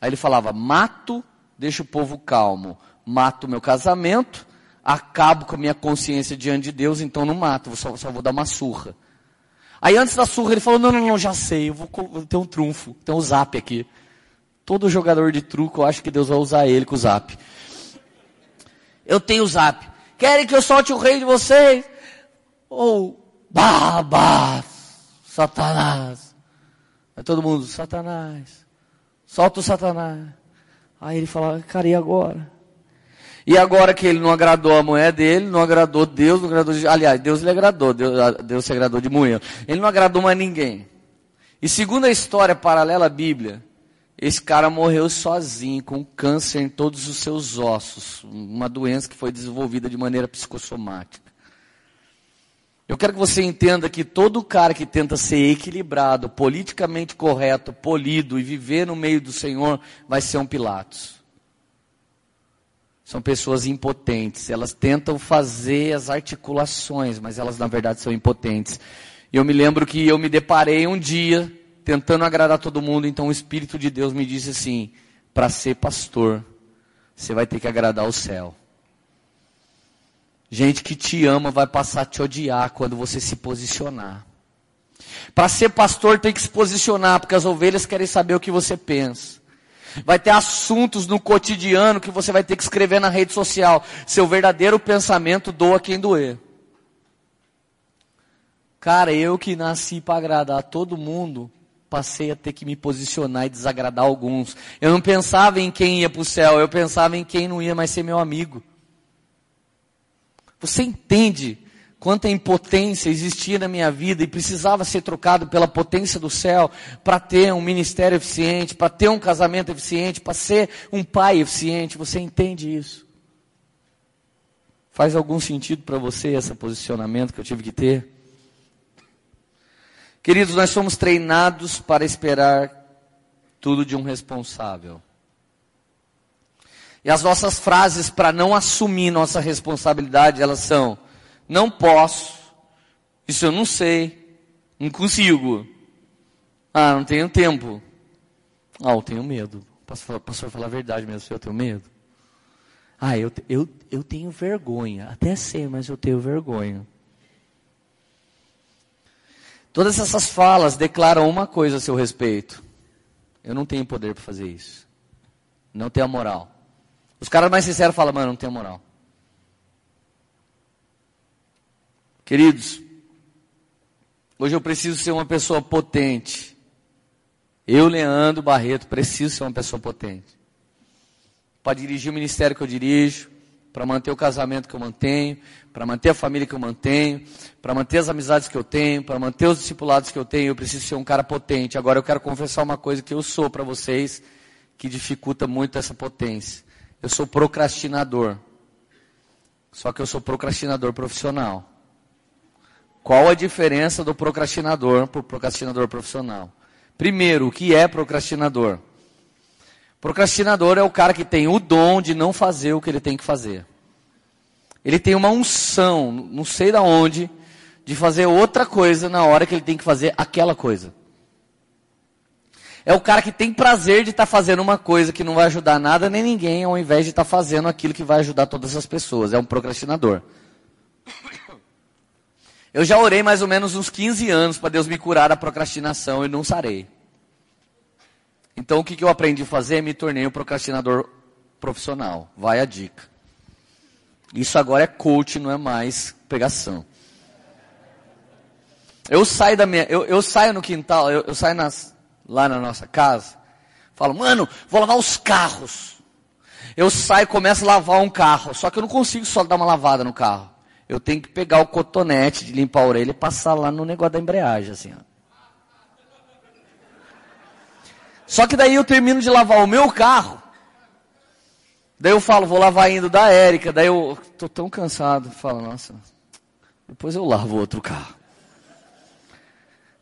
Aí ele falava, mato, deixa o povo calmo. Mato o meu casamento, acabo com a minha consciência diante de Deus, então não mato, só, só vou dar uma surra. Aí antes da surra ele falou, não, não, não, já sei, eu vou ter um trunfo, tem um zap aqui. Todo jogador de truco, eu acho que Deus vai usar ele com o zap. Eu tenho o zap. Querem que eu solte o rei de vocês? Ou, oh, Babá, Satanás. Aí todo mundo, Satanás. Solta o Satanás. Aí ele fala, cara, e agora? E agora que ele não agradou a mulher dele, não agradou Deus, não agradou. Aliás, Deus lhe agradou, Deus, Deus se agradou de mulher. Ele não agradou mais ninguém. E segundo a história paralela à Bíblia, esse cara morreu sozinho, com câncer em todos os seus ossos, uma doença que foi desenvolvida de maneira psicossomática. Eu quero que você entenda que todo cara que tenta ser equilibrado, politicamente correto, polido e viver no meio do Senhor, vai ser um Pilatos. São pessoas impotentes, elas tentam fazer as articulações, mas elas na verdade são impotentes. E eu me lembro que eu me deparei um dia tentando agradar todo mundo, então o Espírito de Deus me disse assim: para ser pastor, você vai ter que agradar o céu. Gente que te ama vai passar a te odiar quando você se posicionar. Para ser pastor tem que se posicionar, porque as ovelhas querem saber o que você pensa. Vai ter assuntos no cotidiano que você vai ter que escrever na rede social. Seu verdadeiro pensamento doa quem doer. Cara, eu que nasci para agradar todo mundo, passei a ter que me posicionar e desagradar alguns. Eu não pensava em quem ia para o céu, eu pensava em quem não ia mais ser meu amigo. Você entende quanta impotência existia na minha vida e precisava ser trocado pela potência do céu para ter um ministério eficiente, para ter um casamento eficiente, para ser um pai eficiente? Você entende isso? Faz algum sentido para você esse posicionamento que eu tive que ter? Queridos, nós somos treinados para esperar tudo de um responsável. E as nossas frases para não assumir nossa responsabilidade, elas são: não posso, isso eu não sei, não consigo. Ah, não tenho tempo. Ah, eu tenho medo. Pastor falar a verdade mesmo, eu tenho medo. Ah, eu, eu, eu tenho vergonha. Até sei, mas eu tenho vergonha. Todas essas falas declaram uma coisa a seu respeito. Eu não tenho poder para fazer isso. Não tenho a moral. Os caras mais sinceros falam, mano, não tenho moral. Queridos, hoje eu preciso ser uma pessoa potente. Eu, Leandro Barreto, preciso ser uma pessoa potente. Para dirigir o ministério que eu dirijo, para manter o casamento que eu mantenho, para manter a família que eu mantenho, para manter as amizades que eu tenho, para manter os discipulados que eu tenho, eu preciso ser um cara potente. Agora eu quero confessar uma coisa que eu sou para vocês, que dificulta muito essa potência. Eu sou procrastinador. Só que eu sou procrastinador profissional. Qual a diferença do procrastinador para o procrastinador profissional? Primeiro, o que é procrastinador? Procrastinador é o cara que tem o dom de não fazer o que ele tem que fazer. Ele tem uma unção, não sei da onde, de fazer outra coisa na hora que ele tem que fazer aquela coisa. É o cara que tem prazer de estar tá fazendo uma coisa que não vai ajudar nada nem ninguém, ao invés de estar tá fazendo aquilo que vai ajudar todas as pessoas. É um procrastinador. Eu já orei mais ou menos uns 15 anos para Deus me curar da procrastinação e não sarei. Então o que, que eu aprendi a fazer? Me tornei um procrastinador profissional. Vai a dica. Isso agora é coach, não é mais pregação. Eu saio da minha, eu, eu saio no quintal, eu, eu saio nas, lá na nossa casa, falo, mano, vou lavar os carros. Eu saio e começo a lavar um carro, só que eu não consigo só dar uma lavada no carro. Eu tenho que pegar o cotonete de limpar a orelha e passar lá no negócio da embreagem, assim, ó. Só que daí eu termino de lavar o meu carro. Daí eu falo, vou lavar indo da Érica. Daí eu tô tão cansado. Falo, nossa, depois eu lavo outro carro.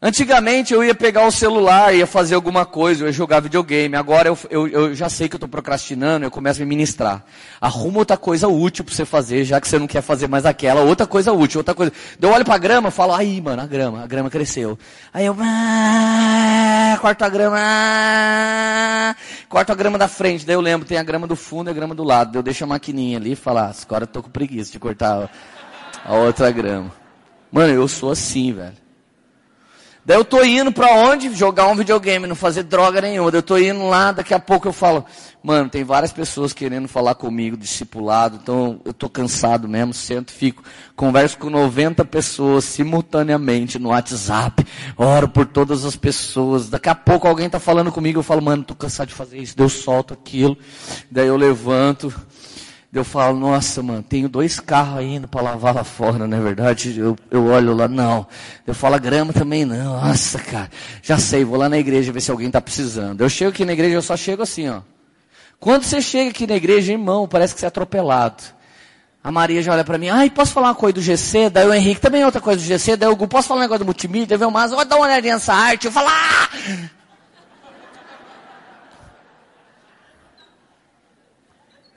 Antigamente eu ia pegar o celular, ia fazer alguma coisa, eu ia jogar videogame. Agora eu, eu, eu já sei que eu estou procrastinando, eu começo a me ministrar. Arruma outra coisa útil para você fazer, já que você não quer fazer mais aquela. Outra coisa útil, outra coisa. Eu olho para a grama falo, aí mano, a grama, a grama cresceu. Aí eu, ah, corto a grama, ah, corto a grama da frente. Daí eu lembro, tem a grama do fundo e a grama do lado. Daí eu deixo a maquininha ali e falo, ah, agora eu tô com preguiça de cortar a outra grama. Mano, eu sou assim, velho. Daí eu tô indo para onde? Jogar um videogame, não fazer droga nenhuma. Daí eu tô indo lá, daqui a pouco eu falo, mano, tem várias pessoas querendo falar comigo, discipulado, então eu tô cansado mesmo, sento, fico, converso com 90 pessoas simultaneamente no WhatsApp, oro por todas as pessoas. Daqui a pouco alguém tá falando comigo, eu falo, mano, tô cansado de fazer isso. Daí eu solto aquilo, daí eu levanto, eu falo, nossa, mano, tenho dois carros ainda para lavar lá fora, não é verdade? Eu, eu olho lá, não. Eu falo, grama também não. Nossa, cara, já sei, vou lá na igreja ver se alguém está precisando. Eu chego aqui na igreja, eu só chego assim, ó. Quando você chega aqui na igreja, irmão, parece que você é atropelado. A Maria já olha para mim, ai, posso falar uma coisa do GC? Daí o Henrique também é outra coisa do GC. Daí o Gu, posso falar um negócio do multimídia? Daí o Mas, olha, dá uma olhadinha nessa arte. Eu falo, ah!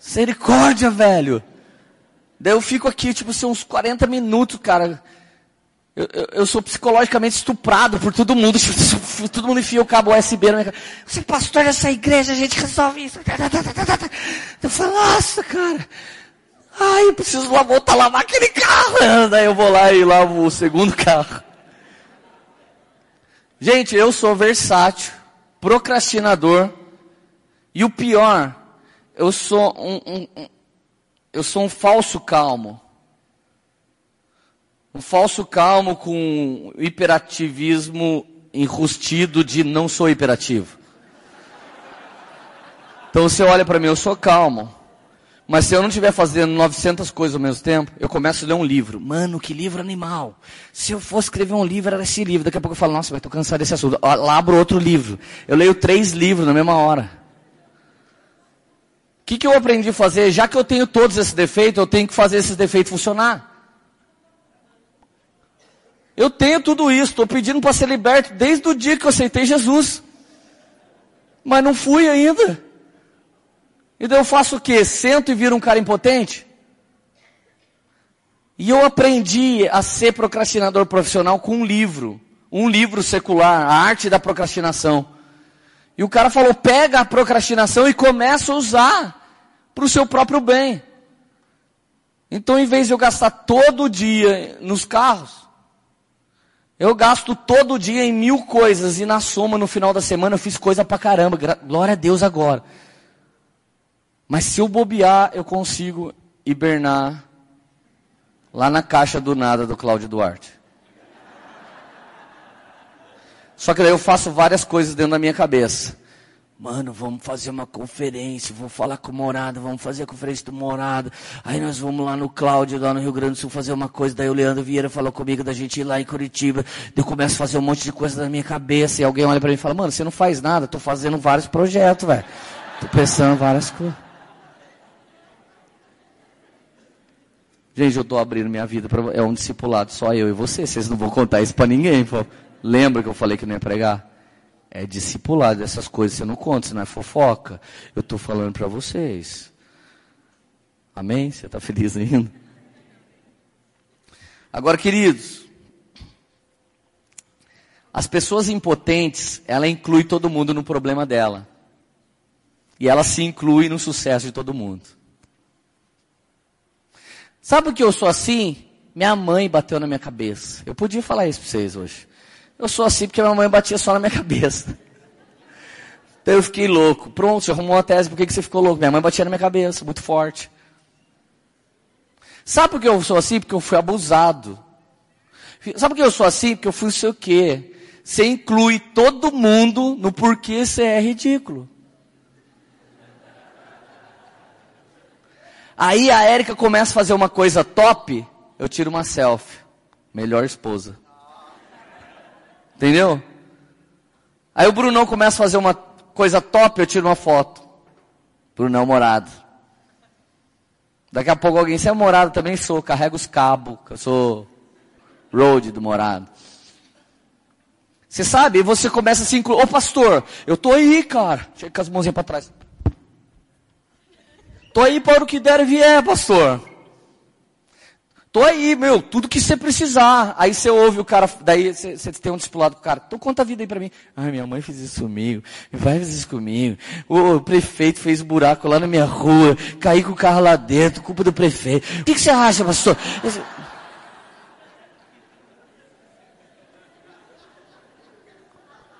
Misericórdia, velho. Daí eu fico aqui, tipo, assim, uns 40 minutos, cara. Eu, eu, eu, sou psicologicamente estuprado por todo mundo. <laughs> Todo mundo enfia o cabo USB na minha cara. Você pastor dessa igreja, a gente resolve isso. Eu falo, nossa, cara. Ai, eu preciso lá voltar a lavar aquele carro. <laughs> Daí eu vou lá e lavo o segundo carro. Gente, eu sou versátil, procrastinador. E o pior eu sou um, um, um, eu sou um falso calmo. Um falso calmo com hiperativismo enrustido de não sou hiperativo. Então você olha para mim, eu sou calmo. Mas se eu não estiver fazendo 900 coisas ao mesmo tempo, eu começo a ler um livro. Mano, que livro animal. Se eu fosse escrever um livro, era esse livro. Daqui a pouco eu falo, nossa, mas tô cansado desse assunto. Lá abro outro livro. Eu leio três livros na mesma hora que, que eu aprendi a fazer? Já que eu tenho todos esses defeitos, eu tenho que fazer esses defeitos funcionar. Eu tenho tudo isso, estou pedindo para ser liberto desde o dia que eu aceitei Jesus. Mas não fui ainda. E daí eu faço o quê? Sento e viro um cara impotente? E eu aprendi a ser procrastinador profissional com um livro. Um livro secular, A Arte da Procrastinação. E o cara falou, pega a procrastinação e começa a usar para o seu próprio bem. Então, em vez de eu gastar todo dia nos carros, eu gasto todo dia em mil coisas e na soma, no final da semana, eu fiz coisa pra caramba. Glória a Deus agora. Mas se eu bobear, eu consigo hibernar lá na caixa do nada do Cláudio Duarte. Só que daí eu faço várias coisas dentro da minha cabeça. Mano, vamos fazer uma conferência, vou falar com o Morado, vamos fazer a conferência do Morado. Aí nós vamos lá no Cláudio, lá no Rio Grande do Sul, fazer uma coisa. Daí o Leandro Vieira falou comigo da gente ir lá em Curitiba. Eu começo a fazer um monte de coisa na minha cabeça. E alguém olha para mim e fala, mano, você não faz nada, tô fazendo vários projetos, velho. Tô pensando várias coisas. Gente, eu tô abrindo minha vida para é um discipulado, só eu e você. Vocês não vão contar isso para ninguém, pô. Lembra que eu falei que não ia pregar? É discipulado, essas coisas você não conta, você não é fofoca. Eu estou falando para vocês. Amém? Você está feliz ainda? Agora, queridos, as pessoas impotentes, ela inclui todo mundo no problema dela. E ela se inclui no sucesso de todo mundo. Sabe o que eu sou assim? Minha mãe bateu na minha cabeça. Eu podia falar isso para vocês hoje. Eu sou assim porque minha mãe batia só na minha <laughs> cabeça. Então eu fiquei louco. Pronto, você arrumou uma tese, por que, que você ficou louco? Minha mãe batia na minha cabeça, muito forte. Sabe por que eu sou assim? Porque eu fui abusado. Sabe por que eu sou assim? Porque eu fui não sei o quê. Você inclui todo mundo no porquê você é ridículo. Aí a Érica começa a fazer uma coisa top, eu tiro uma selfie. Melhor esposa. Entendeu? Aí o Brunão começa a fazer uma coisa top, eu tiro uma foto. Brunão morado. Daqui a pouco alguém, você é morado? Também sou, carrego os cabos, eu sou road do morado. Você sabe? Você começa a se incluir. Ô pastor, eu tô aí, cara. Chega com as mãozinhas para trás. Tô aí para o que der e vier, pastor. Tô aí, meu, tudo que você precisar. Aí você ouve o cara, daí você, tem um discipulado com o cara. Então conta a vida aí pra mim. Ai, minha mãe fez isso comigo. Pai fez isso comigo. O prefeito fez buraco lá na minha rua. Caí com o carro lá dentro, culpa do prefeito. O que, que você acha, pastor?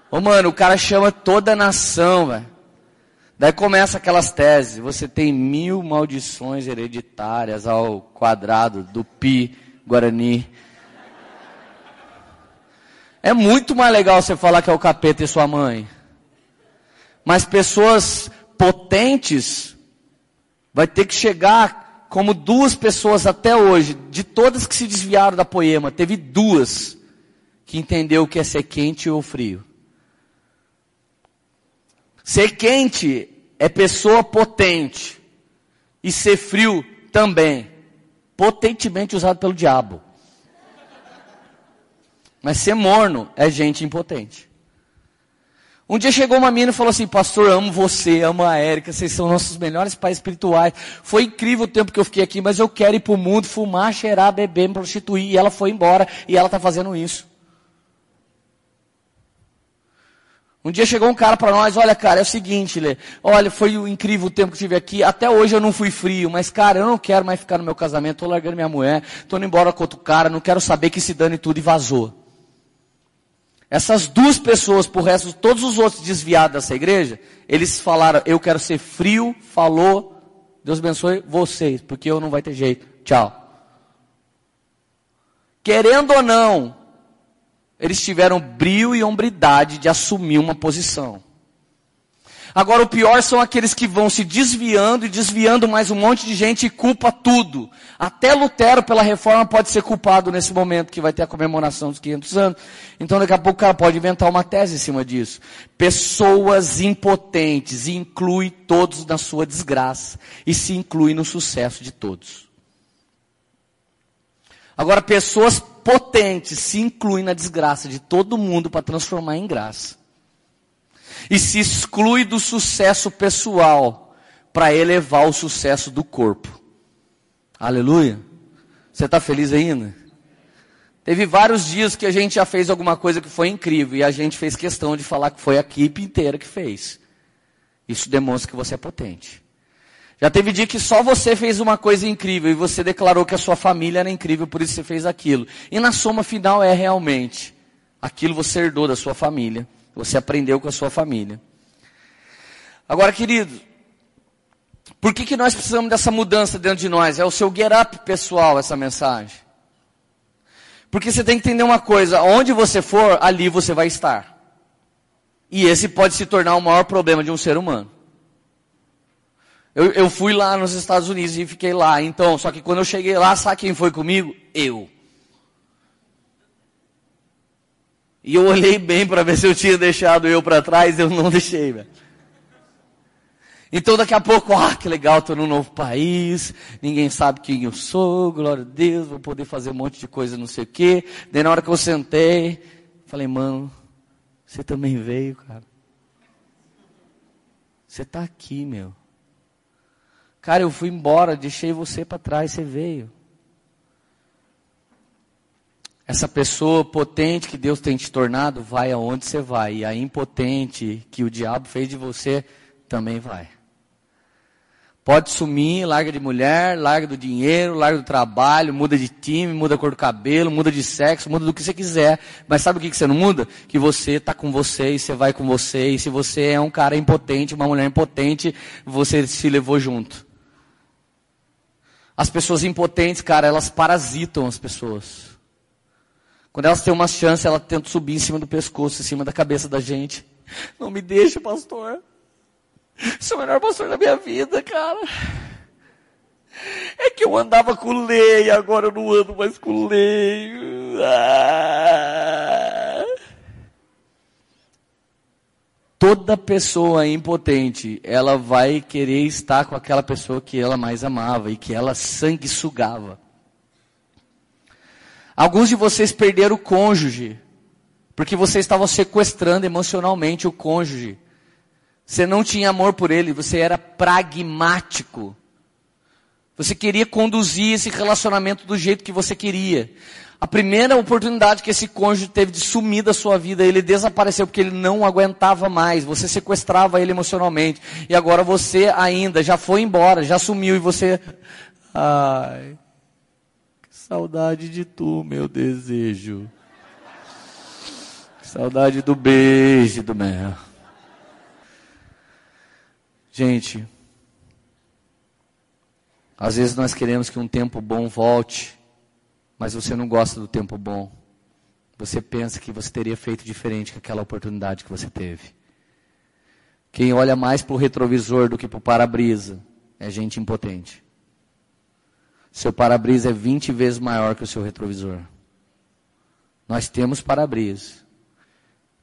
Ô mano, o cara chama toda a nação, velho. Daí começa aquelas teses. Você tem mil maldições hereditárias ao quadrado do pi guarani. É muito mais legal você falar que é o capeta e sua mãe. Mas pessoas potentes vai ter que chegar como duas pessoas até hoje, de todas que se desviaram da poema, teve duas que entendeu o que é ser quente ou frio. Ser quente é pessoa potente. E ser frio também. Potentemente usado pelo diabo. Mas ser morno é gente impotente. Um dia chegou uma menina e falou assim, pastor, amo você, amo a Érica, vocês são nossos melhores pais espirituais. Foi incrível o tempo que eu fiquei aqui, mas eu quero ir para o mundo, fumar, cheirar, beber, me prostituir. E ela foi embora e ela está fazendo isso. Um dia chegou um cara para nós, olha cara, é o seguinte, Lê, olha, foi incrível o tempo que tive aqui, até hoje eu não fui frio, mas cara, eu não quero mais ficar no meu casamento, tô largando minha mulher, tô indo embora com outro cara, não quero saber que se dane tudo e vazou. Essas duas pessoas, por resto, todos os outros desviados dessa igreja, eles falaram, eu quero ser frio, falou, Deus abençoe vocês, porque eu não vai ter jeito, tchau. Querendo ou não, eles tiveram brio e hombridade de assumir uma posição. Agora o pior são aqueles que vão se desviando e desviando mais um monte de gente e culpa tudo. Até Lutero pela reforma pode ser culpado nesse momento que vai ter a comemoração dos 500 anos. Então daqui a pouco o cara pode inventar uma tese em cima disso. Pessoas impotentes inclui todos na sua desgraça e se inclui no sucesso de todos. Agora pessoas potente se inclui na desgraça de todo mundo para transformar em graça. E se exclui do sucesso pessoal para elevar o sucesso do corpo. Aleluia. Você está feliz ainda? Teve vários dias que a gente já fez alguma coisa que foi incrível e a gente fez questão de falar que foi a equipe inteira que fez. Isso demonstra que você é potente. Já teve dia que só você fez uma coisa incrível e você declarou que a sua família era incrível, por isso você fez aquilo. E na soma final é realmente aquilo você herdou da sua família, você aprendeu com a sua família. Agora, querido, por que, que nós precisamos dessa mudança dentro de nós? É o seu get up pessoal essa mensagem. Porque você tem que entender uma coisa, onde você for, ali você vai estar. E esse pode se tornar o maior problema de um ser humano. Eu, eu fui lá nos Estados Unidos e fiquei lá. Então, só que quando eu cheguei lá, sabe quem foi comigo? Eu. E eu olhei bem para ver se eu tinha deixado eu para trás, eu não deixei, velho. Então daqui a pouco, ah, que legal, estou num novo país, ninguém sabe quem eu sou, glória a Deus, vou poder fazer um monte de coisa, não sei o quê. Daí na hora que eu sentei, falei, mano, você também veio, cara. Você está aqui, meu. Cara, eu fui embora, deixei você para trás, você veio. Essa pessoa potente que Deus tem te tornado vai aonde você vai. E a impotente que o diabo fez de você também vai. Pode sumir, larga de mulher, larga do dinheiro, larga do trabalho, muda de time, muda a cor do cabelo, muda de sexo, muda do que você quiser. Mas sabe o que, você não muda? Que você está com você e você vai com você. E se você é um cara impotente, uma mulher impotente, você se levou junto. As pessoas impotentes, cara, elas parasitam as pessoas. Quando elas têm uma chance, elas tentam subir em cima do pescoço, em cima da cabeça da gente. Não me deixa, pastor. Sou o melhor pastor da minha vida, cara. É que eu andava com lei, agora eu não ando mais com lei. Ah. Toda pessoa impotente, ela vai querer estar com aquela pessoa que ela mais amava e que ela sanguessugava. Alguns de vocês perderam o cônjuge Porque você estava sequestrando emocionalmente o cônjuge. Você não tinha amor por ele, você era pragmático. Você queria conduzir esse relacionamento do jeito que você queria. A primeira oportunidade que esse cônjuge teve de sumir da sua vida, ele desapareceu porque ele não aguentava mais. Você sequestrava ele emocionalmente. E agora você ainda já foi embora, já sumiu e você. Ai, que saudade de tu, meu desejo. Saudade do beijo do mel. Gente, às vezes nós queremos que um tempo bom volte, mas você não gosta do tempo bom. Você pensa que você teria feito diferente com aquela oportunidade que você teve. Quem olha mais para o retrovisor do que para o para-brisa é gente impotente. Seu para-brisa é 20 vezes maior que o seu retrovisor. Nós temos para-brisa.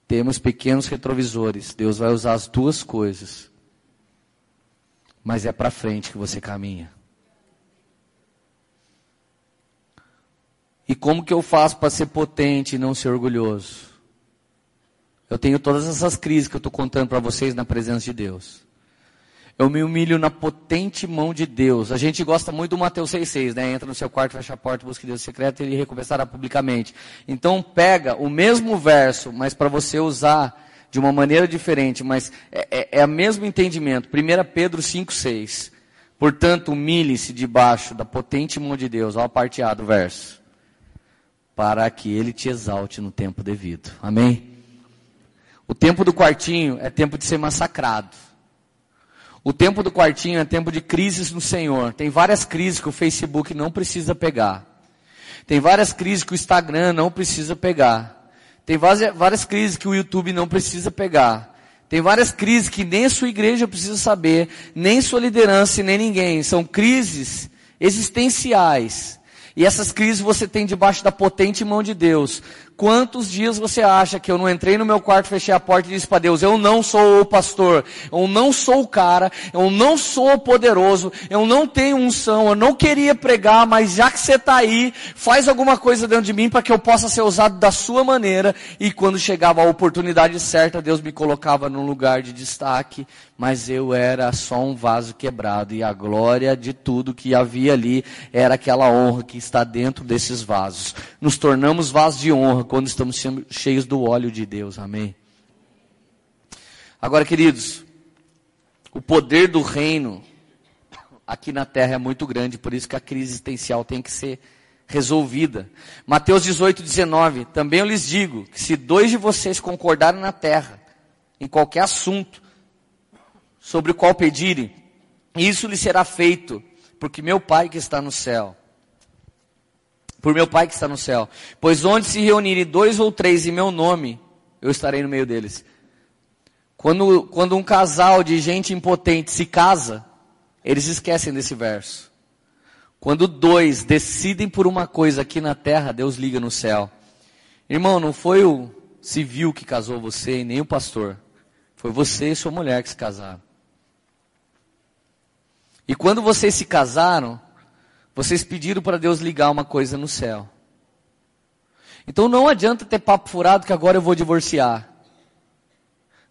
Temos pequenos retrovisores. Deus vai usar as duas coisas. Mas é para frente que você caminha. E como que eu faço para ser potente e não ser orgulhoso? Eu tenho todas essas crises que eu estou contando para vocês na presença de Deus. Eu me humilho na potente mão de Deus. A gente gosta muito do Mateus 6,6, né? Entra no seu quarto, fecha a porta, busque Deus secreto e ele recompensará publicamente. Então pega o mesmo verso, mas para você usar de uma maneira diferente, mas é, é, é o mesmo entendimento. 1 Pedro 5,6. Portanto, humilhe-se debaixo da potente mão de Deus. Olha a parte A do verso. Para que ele te exalte no tempo devido. Amém? O tempo do quartinho é tempo de ser massacrado. O tempo do quartinho é tempo de crises no Senhor. Tem várias crises que o Facebook não precisa pegar. Tem várias crises que o Instagram não precisa pegar. Tem várias, crises que o YouTube não precisa pegar. Tem várias crises que nem a sua igreja precisa saber, nem sua liderança e nem ninguém. São crises existenciais. E essas crises você tem debaixo da potente mão de Deus. Quantos dias você acha que eu não entrei no meu quarto, fechei a porta e disse para Deus, eu não sou o pastor, eu não sou o cara, eu não sou o poderoso, eu não tenho unção, eu não queria pregar, mas já que você está aí, faz alguma coisa dentro de mim para que eu possa ser usado da sua maneira. E quando chegava a oportunidade certa, Deus me colocava num lugar de destaque, mas eu era só um vaso quebrado e a glória de tudo que havia ali era aquela honra que está dentro desses vasos. Nos tornamos vasos de honra quando estamos cheios do óleo de Deus. Amém. Agora, queridos, o poder do reino aqui na terra é muito grande, por isso que a crise existencial tem que ser resolvida. Mateus 18, 19. Também eu lhes digo que se dois de vocês concordarem na terra, em qualquer assunto, sobre o qual pedirem, isso lhe será feito, porque meu Pai que está no céu por meu Pai que está no céu. Pois onde se reunirem dois ou três em meu nome, eu estarei no meio deles. Quando, quando um casal de gente impotente se casa, eles esquecem desse verso. Quando dois decidem por uma coisa aqui na terra, Deus liga no céu. Irmão, não foi o civil que casou você, nem o pastor. Foi você e sua mulher que se casaram. E quando vocês se casaram, vocês pediram para Deus ligar uma coisa no céu. Então não adianta ter papo furado que agora eu vou divorciar.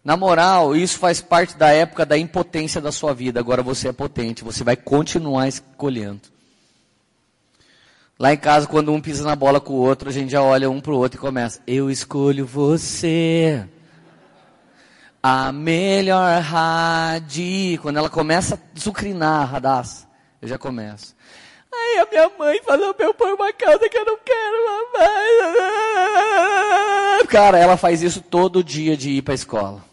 Na moral, isso faz parte da época da impotência da sua vida. Agora você é potente, você vai continuar escolhendo. Lá em casa, quando um pisa na bola com o outro, a gente já olha um para o outro e começa: Eu escolho você. A melhor rádio. Quando ela começa a zucrinar a eu já começo. Aí a minha mãe falou pra eu pôr uma calça que eu não quero, mamãe. Cara, ela faz isso todo dia de ir pra escola.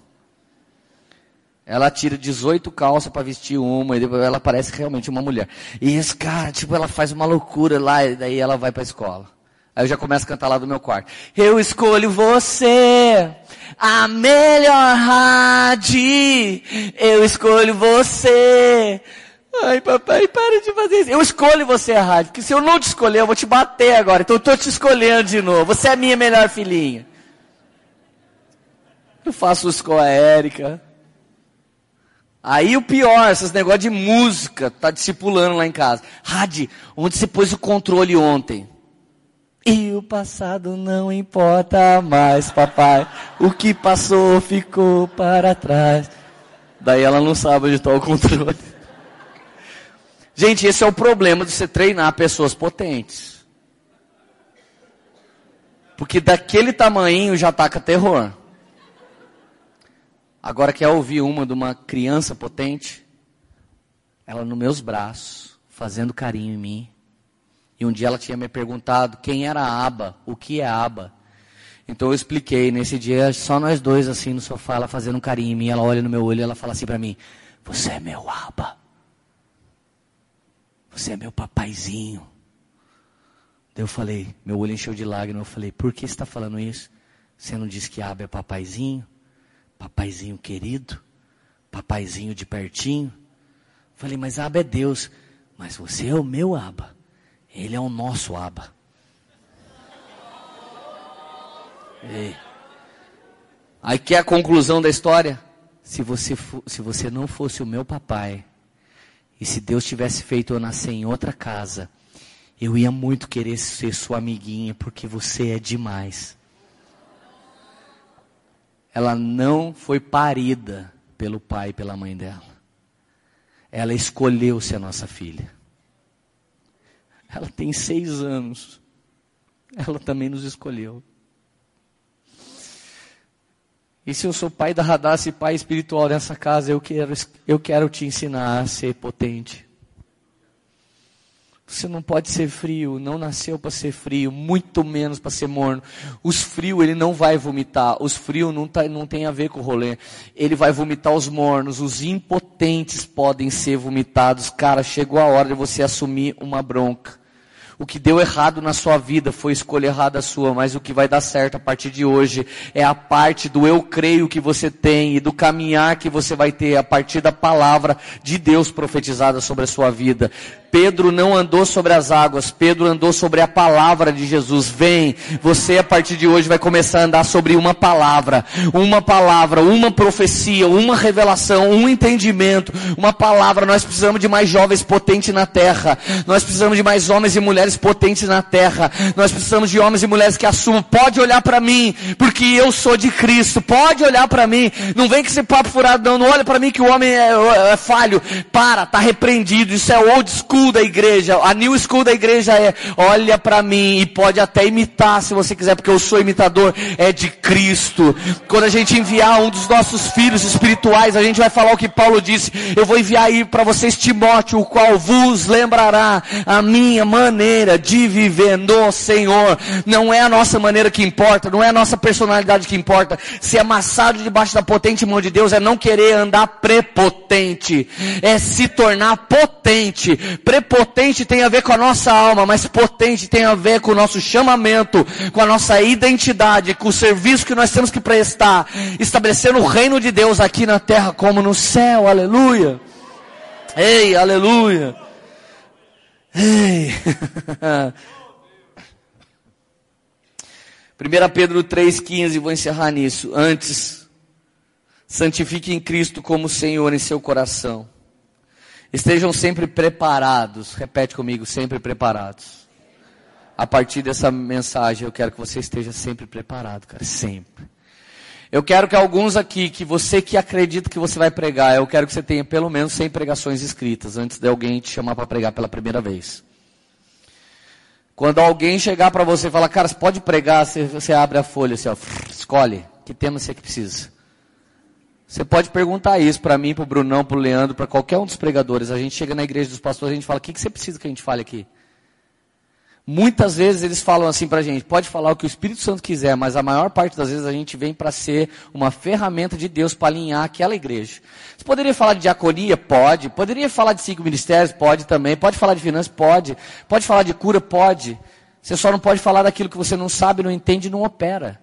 Ela tira 18 calças para vestir uma e depois ela parece realmente uma mulher. E esse cara, tipo, ela faz uma loucura lá e daí ela vai para a escola. Aí eu já começo a cantar lá do meu quarto. Eu escolho você, a melhor rádio. Eu escolho você, Ai, papai, para de fazer isso. Eu escolho você errado, porque se eu não te escolher, eu vou te bater agora. Então eu estou te escolhendo de novo. Você é a minha melhor filhinha. Eu faço isso com a Érica. Aí o pior, esses negócios de música, tá discipulando lá em casa. Radi, onde você pôs o controle ontem? E o passado não importa mais, papai. O que passou ficou para trás. Daí ela não sabe onde está o controle. Gente, esse é o problema de você treinar pessoas potentes. Porque daquele tamanho já ataca terror. Agora quer ouvir uma de uma criança potente? Ela nos meus braços, fazendo carinho em mim. E um dia ela tinha me perguntado quem era a aba, o que é aba. Então eu expliquei, nesse dia, só nós dois assim no sofá, ela fazendo um carinho em mim, ela olha no meu olho e ela fala assim para mim, você é meu aba. Você é meu papaizinho. Daí eu falei, meu olho encheu de lágrimas, eu falei, por que você está falando isso? Você não disse que aba é papaizinho? Papaizinho querido? Papaizinho de pertinho? Falei, mas aba é Deus. Mas você é o meu aba. Ele é o nosso. Ei. Aí que é a conclusão da história? Se você, se você não fosse o meu papai, e se Deus tivesse feito eu nascer em outra casa, eu ia muito querer ser sua amiguinha, porque você é demais. Ela não foi parida pelo pai e pela mãe dela. Ela escolheu ser nossa filha. Ela tem seis anos. Ela também nos escolheu. E se eu sou pai da Radassa e pai espiritual nessa casa, eu quero, eu quero te ensinar a ser potente. Você não pode ser frio, não nasceu para ser frio, muito menos para ser morno. Os frios ele não vai vomitar, os frios não, tá, não tem a ver com o rolê. Ele vai vomitar os mornos, os impotentes podem ser vomitados. Cara, chegou a hora de você assumir uma bronca. O que deu errado na sua vida foi escolha errada sua, mas o que vai dar certo a partir de hoje é a parte do eu creio que você tem e do caminhar que você vai ter a partir da palavra de Deus profetizada sobre a sua vida. Pedro não andou sobre as águas, Pedro andou sobre a palavra de Jesus. Vem, você a partir de hoje vai começar a andar sobre uma palavra, uma palavra, uma profecia, uma revelação, um entendimento, uma palavra. Nós precisamos de mais jovens potentes na terra. Nós precisamos de mais homens e mulheres potentes na terra. Nós precisamos de homens e mulheres que assumam, pode olhar para mim, porque eu sou de Cristo. Pode olhar para mim. Não vem com esse papo furado, não. Não olha para mim que o homem é, é falho. Para, tá repreendido. Isso é old school da igreja, a new school da igreja é, olha para mim e pode até imitar se você quiser, porque eu sou imitador, é de Cristo. Quando a gente enviar um dos nossos filhos espirituais, a gente vai falar o que Paulo disse, eu vou enviar aí para vocês Timóteo, o qual vos lembrará a minha maneira de viver no Senhor. Não é a nossa maneira que importa, não é a nossa personalidade que importa. Ser amassado debaixo da potente mão de Deus é não querer andar prepotente, é se tornar potente Prepotente tem a ver com a nossa alma, mas potente tem a ver com o nosso chamamento, com a nossa identidade, com o serviço que nós temos que prestar, estabelecendo o reino de Deus aqui na terra como no céu. Aleluia. Ei, aleluia. Ei. <laughs> 1 Pedro 3,15, vou encerrar nisso. Antes, santifique em Cristo como Senhor em seu coração Estejam sempre preparados. Repete comigo, sempre preparados. A partir dessa mensagem, eu quero que você esteja sempre preparado, cara, sempre. Eu quero que alguns aqui, que você que acredita que você vai pregar, eu quero que você tenha pelo menos 100 pregações escritas antes de alguém te chamar para pregar pela primeira vez. Quando alguém chegar para você e falar, cara, você pode pregar, você, você abre a folha assim, ó, escolhe, que tema você que precisa. Você pode perguntar isso para mim, para o Brunão, para o Leandro, para qualquer um dos pregadores. A gente chega na igreja dos pastores, a gente fala, o que, que você precisa que a gente fale aqui? Muitas vezes eles falam assim para a gente, pode falar o que o Espírito Santo quiser, mas a maior parte das vezes a gente vem para ser uma ferramenta de Deus para alinhar aquela igreja. Você poderia falar de diaconia? Pode. Poderia falar de cinco ministérios? Pode também. Pode falar de finanças? Pode. Pode falar de cura? Pode. Você só não pode falar daquilo que você não sabe, não entende não opera.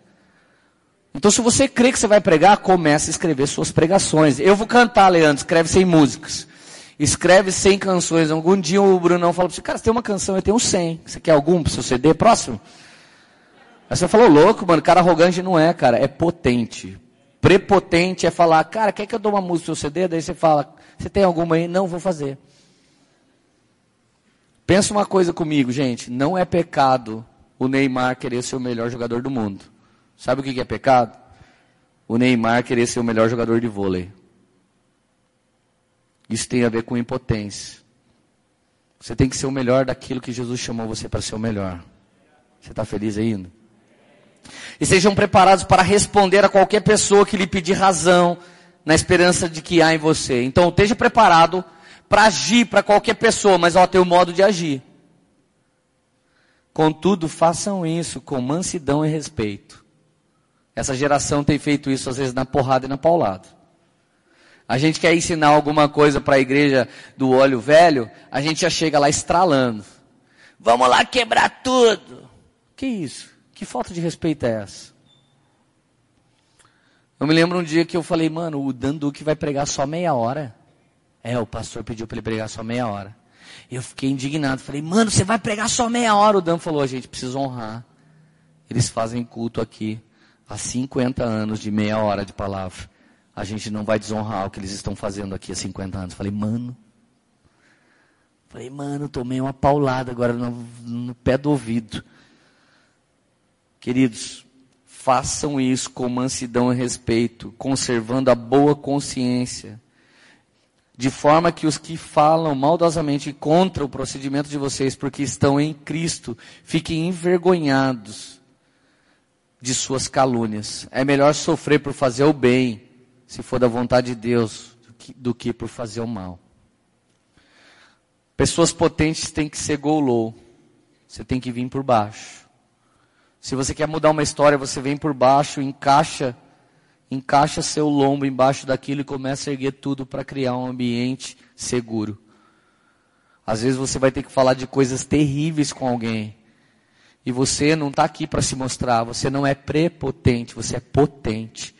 Então, se você crê que você vai pregar, comece a escrever suas pregações. Eu vou cantar, Leandro, escreve sem músicas. Escreve 100 canções. Algum dia o Brunão falou para você, cara, você tem uma canção, eu tenho 100. Você quer algum para seu CD próximo? Aí você falou, louco, mano, cara arrogante não é, cara, é potente. Prepotente é falar, cara, quer que eu dou uma música no seu CD? Daí você fala, você tem alguma aí? Não, vou fazer. Pensa uma coisa comigo, gente, não é pecado o Neymar querer ser o melhor jogador do mundo. Sabe o que é pecado? O Neymar querer ser o melhor jogador de vôlei. Isso tem a ver com impotência. Você tem que ser o melhor daquilo que Jesus chamou você para ser o melhor. Você está feliz ainda? E sejam preparados para responder a qualquer pessoa que lhe pedir razão, na esperança de que há em você. Então, esteja preparado para agir para qualquer pessoa, mas ó, tem o modo de agir. Contudo, façam isso com mansidão e respeito. Essa geração tem feito isso às vezes na porrada e na paulada. A gente quer ensinar alguma coisa para a igreja do óleo velho, a gente já chega lá estralando. Vamos lá quebrar tudo. Que isso? Que falta de respeito é essa? Eu me lembro um dia que eu falei, mano, o Dan Duque vai pregar só meia hora. É, o pastor pediu para ele pregar só meia hora. Eu fiquei indignado. Falei, mano, você vai pregar só meia hora. O Dan falou, a gente precisa honrar. Eles fazem culto aqui há 50 anos de meia hora de palavra. A gente não vai desonrar o que eles estão fazendo aqui há 50 anos. Falei, mano. Falei, mano, tomei uma paulada agora no, no pé do ouvido. Queridos, façam isso com mansidão e respeito, conservando a boa consciência, de forma que os que falam maldosamente contra o procedimento de vocês, porque estão em Cristo, fiquem envergonhados de suas calúnias. É melhor sofrer por fazer o bem, se for da vontade de Deus, do que, do que por fazer o mal. Pessoas potentes têm que ser golou. Você tem que vir por baixo. Se você quer mudar uma história, você vem por baixo, encaixa, encaixa seu lombo embaixo daquilo e começa a erguer tudo para criar um ambiente seguro. Às vezes você vai ter que falar de coisas terríveis com alguém. E você não está aqui para se mostrar, você não é prepotente, você é potente.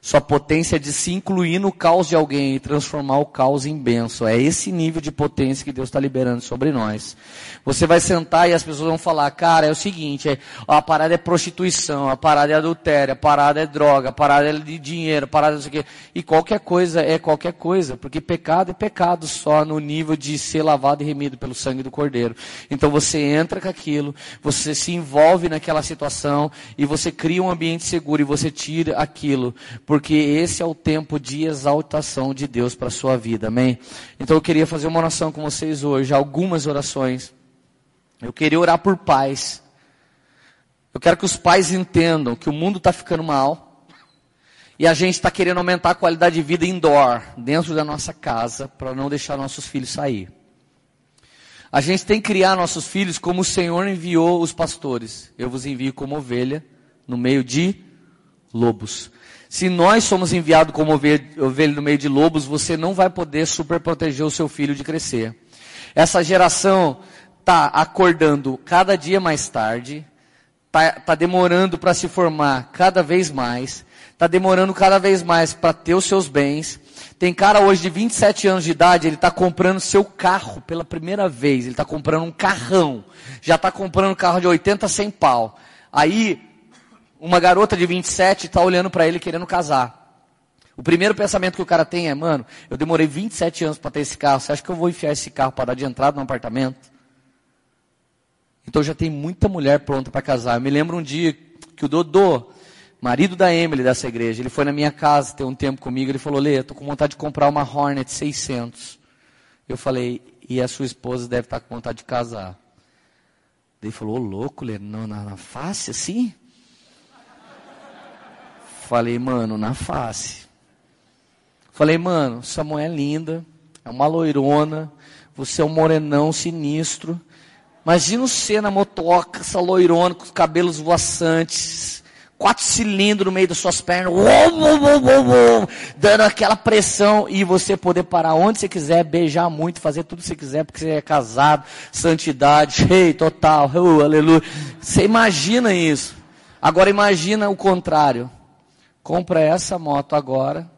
Sua potência de se incluir no caos de alguém e transformar o caos em benção. É esse nível de potência que Deus está liberando sobre nós. Você vai sentar e as pessoas vão falar, cara, é o seguinte, é, a parada é prostituição, a parada é adultério, a parada é droga, a parada é de dinheiro, a parada é isso aqui. E qualquer coisa é qualquer coisa, porque pecado é pecado só no nível de ser lavado e remido pelo sangue do Cordeiro. Então você entra com aquilo, você se envolve naquela situação e você cria um ambiente seguro e você tira aquilo porque esse é o tempo de exaltação de Deus para a sua vida, amém? Então eu queria fazer uma oração com vocês hoje, algumas orações. Eu queria orar por pais. Eu quero que os pais entendam que o mundo está ficando mal e a gente está querendo aumentar a qualidade de vida indoor, dentro da nossa casa, para não deixar nossos filhos sair. A gente tem que criar nossos filhos como o Senhor enviou os pastores. Eu vos envio como ovelha no meio de lobos. Se nós somos enviados como ovelha no meio de lobos, você não vai poder super proteger o seu filho de crescer. Essa geração está acordando cada dia mais tarde, está tá demorando para se formar cada vez mais, está demorando cada vez mais para ter os seus bens. Tem cara hoje de 27 anos de idade, ele está comprando seu carro pela primeira vez, ele está comprando um carrão, já está comprando um carro de 80, 100 pau. Aí uma garota de 27 está olhando para ele querendo casar. O primeiro pensamento que o cara tem é, mano, eu demorei 27 anos para ter esse carro, você acha que eu vou enfiar esse carro para dar de entrada no apartamento? Então já tem muita mulher pronta para casar. Eu me lembro um dia que o Dodô, marido da Emily dessa igreja, ele foi na minha casa ter um tempo comigo, ele falou, Lê, eu tô com vontade de comprar uma Hornet 600. Eu falei, e a sua esposa deve estar tá com vontade de casar. Ele falou, ô louco, Lê, na, na face assim? Falei, mano, na face. Falei, mano, sua mulher é linda, é uma loirona, você é um morenão sinistro. Imagina você na motoca, essa loirona com os cabelos voaçantes, quatro cilindros no meio das suas pernas, uou, uou, uou, dando aquela pressão e você poder parar onde você quiser, beijar muito, fazer tudo que você quiser, porque você é casado, santidade, <laughs> rei, total, uh, aleluia. Você imagina isso. Agora imagina o contrário compra essa moto agora,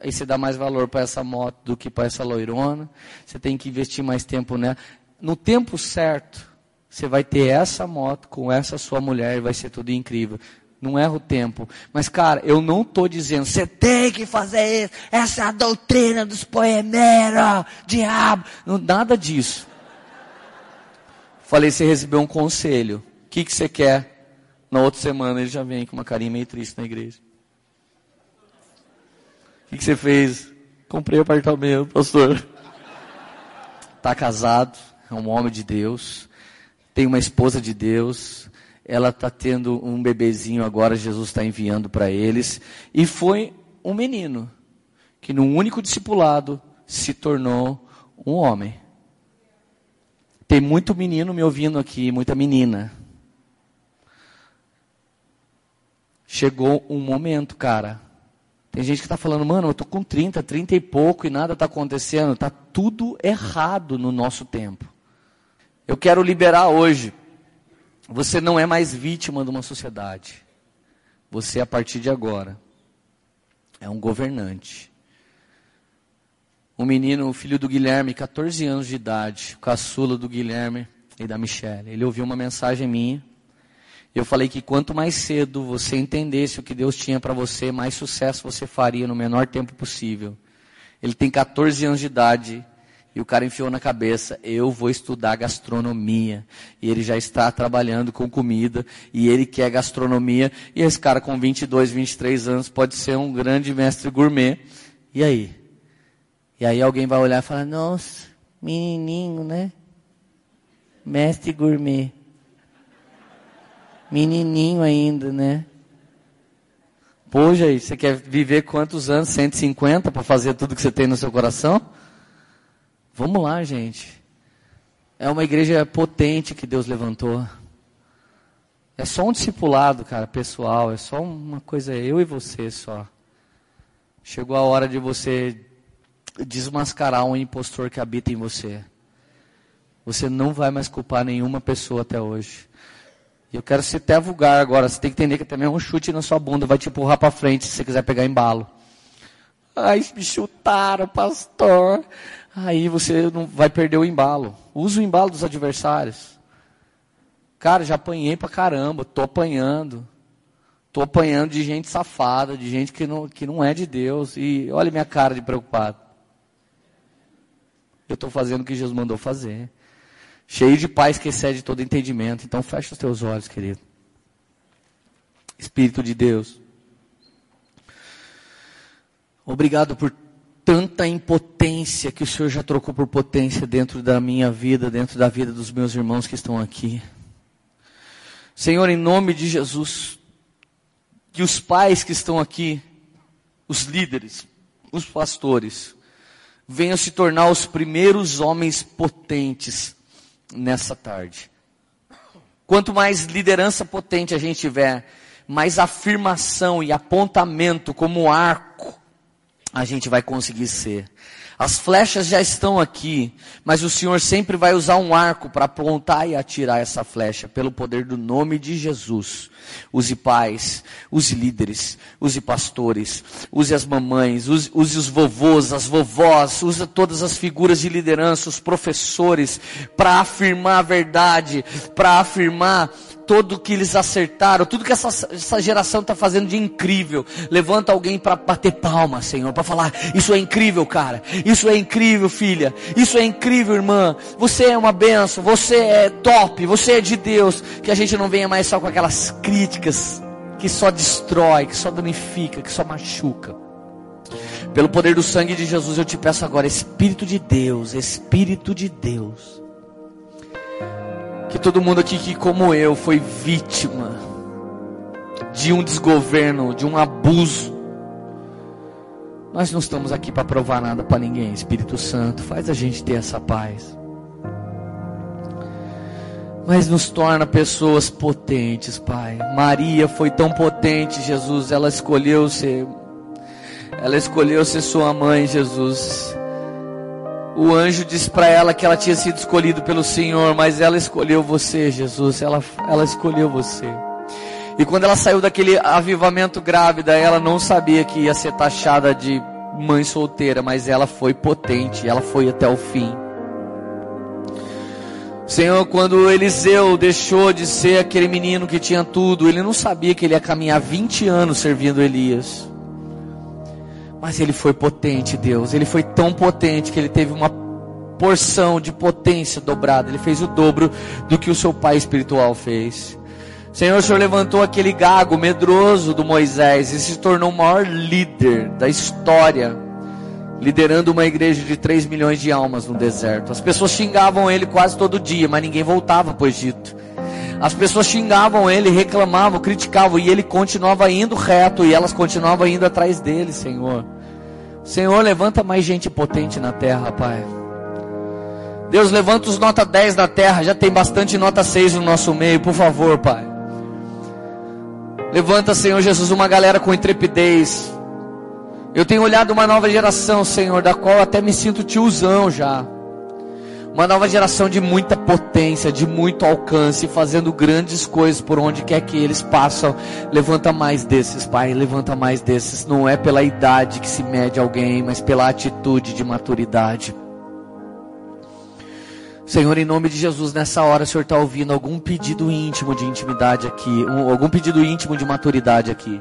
aí você dá mais valor para essa moto do que para essa loirona, você tem que investir mais tempo nela. No tempo certo, você vai ter essa moto com essa sua mulher e vai ser tudo incrível. Não erra o tempo. Mas, cara, eu não estou dizendo, você tem que fazer isso, essa é a doutrina dos poemeiros, diabo. Não, nada disso. Falei, você recebeu um conselho que, que você quer? Na outra semana ele já vem com uma carinha meio triste na igreja. O que, que você fez? Comprei apartamento, pastor. Está casado, é um homem de Deus, tem uma esposa de Deus, ela está tendo um bebezinho agora, Jesus está enviando para eles. E foi um menino que, num único discipulado, se tornou um homem. Tem muito menino me ouvindo aqui, muita menina. Chegou um momento, cara, tem gente que está falando, mano, eu estou com 30, 30 e pouco e nada está acontecendo. Está tudo errado no nosso tempo. Eu quero liberar hoje. Você não é mais vítima de uma sociedade. Você, a partir de agora, é um governante. Um menino, filho do Guilherme, 14 anos de idade, caçula do Guilherme e da Michelle. Ele ouviu uma mensagem minha eu falei que quanto mais cedo você entendesse o que Deus tinha para você, mais sucesso você faria no menor tempo possível. Ele tem 14 anos de idade e o cara enfiou na cabeça: eu vou estudar gastronomia. E ele já está trabalhando com comida e ele quer gastronomia. E esse cara com 22, 23 anos pode ser um grande mestre gourmet. E aí? E aí alguém vai olhar e falar: nossa, menininho, né? Mestre gourmet. Menininho ainda, né? Poxa, aí, você quer viver quantos anos? 150 para fazer tudo que você tem no seu coração? Vamos lá, gente. É uma igreja potente que Deus levantou. É só um discipulado, cara, pessoal. É só uma coisa, eu e você só. Chegou a hora de você desmascarar um impostor que habita em você. Você não vai mais culpar nenhuma pessoa até hoje. E eu quero ser até vulgar agora. Você tem que entender que também é um chute na sua bunda, vai te empurrar para frente se você quiser pegar embalo. Ai, me chutaram, pastor. Aí você não vai perder o embalo. Usa o embalo dos adversários. Cara, já apanhei pra caramba, tô apanhando. Tô apanhando de gente safada, de gente que não, que não é de Deus. E olha minha cara de preocupado. Eu estou fazendo o que Jesus mandou fazer cheio de paz que excede todo entendimento. Então fecha os teus olhos, querido. Espírito de Deus. Obrigado por tanta impotência que o Senhor já trocou por potência dentro da minha vida, dentro da vida dos meus irmãos que estão aqui. Senhor, em nome de Jesus, que os pais que estão aqui, os líderes, os pastores, venham se tornar os primeiros homens potentes nessa tarde. Quanto mais liderança potente a gente tiver, mais afirmação e apontamento como arco a gente vai conseguir ser. As flechas já estão aqui, mas o Senhor sempre vai usar um arco para apontar e atirar essa flecha, pelo poder do nome de Jesus. Use pais, use líderes, use pastores, use as mamães, use, use os vovôs, as vovós, use todas as figuras de liderança, os professores, para afirmar a verdade, para afirmar tudo que eles acertaram, tudo que essa, essa geração está fazendo de incrível. Levanta alguém para bater palma, Senhor, para falar: Isso é incrível, cara. Isso é incrível, filha. Isso é incrível, irmã. Você é uma benção. Você é top. Você é de Deus. Que a gente não venha mais só com aquelas críticas que só destrói, que só danifica, que só machuca. Pelo poder do sangue de Jesus, eu te peço agora, Espírito de Deus, Espírito de Deus que todo mundo aqui que como eu foi vítima de um desgoverno, de um abuso. Nós não estamos aqui para provar nada para ninguém, Espírito Santo, faz a gente ter essa paz. Mas nos torna pessoas potentes, Pai. Maria foi tão potente, Jesus, ela escolheu ser ela escolheu ser sua mãe, Jesus o anjo disse para ela que ela tinha sido escolhida pelo Senhor, mas ela escolheu você, Jesus. Ela, ela escolheu você. E quando ela saiu daquele avivamento grávida, ela não sabia que ia ser taxada de mãe solteira, mas ela foi potente, ela foi até o fim. Senhor, quando Eliseu deixou de ser aquele menino que tinha tudo, ele não sabia que ele ia caminhar 20 anos servindo Elias. Mas ele foi potente, Deus. Ele foi tão potente que ele teve uma porção de potência dobrada. Ele fez o dobro do que o seu pai espiritual fez. Senhor, o Senhor levantou aquele gago medroso do Moisés e se tornou o maior líder da história, liderando uma igreja de 3 milhões de almas no deserto. As pessoas xingavam ele quase todo dia, mas ninguém voltava para o Egito. As pessoas xingavam ele, reclamavam, criticavam, e ele continuava indo reto, e elas continuavam indo atrás dele, Senhor. Senhor, levanta mais gente potente na terra, Pai. Deus, levanta os nota 10 da terra, já tem bastante nota 6 no nosso meio, por favor, Pai. Levanta, Senhor Jesus, uma galera com intrepidez. Eu tenho olhado uma nova geração, Senhor, da qual até me sinto tiozão já. Uma nova geração de muita potência, de muito alcance, fazendo grandes coisas por onde quer que eles passam. Levanta mais desses, Pai, levanta mais desses. Não é pela idade que se mede alguém, mas pela atitude de maturidade. Senhor, em nome de Jesus, nessa hora o Senhor está ouvindo algum pedido íntimo de intimidade aqui, um, algum pedido íntimo de maturidade aqui.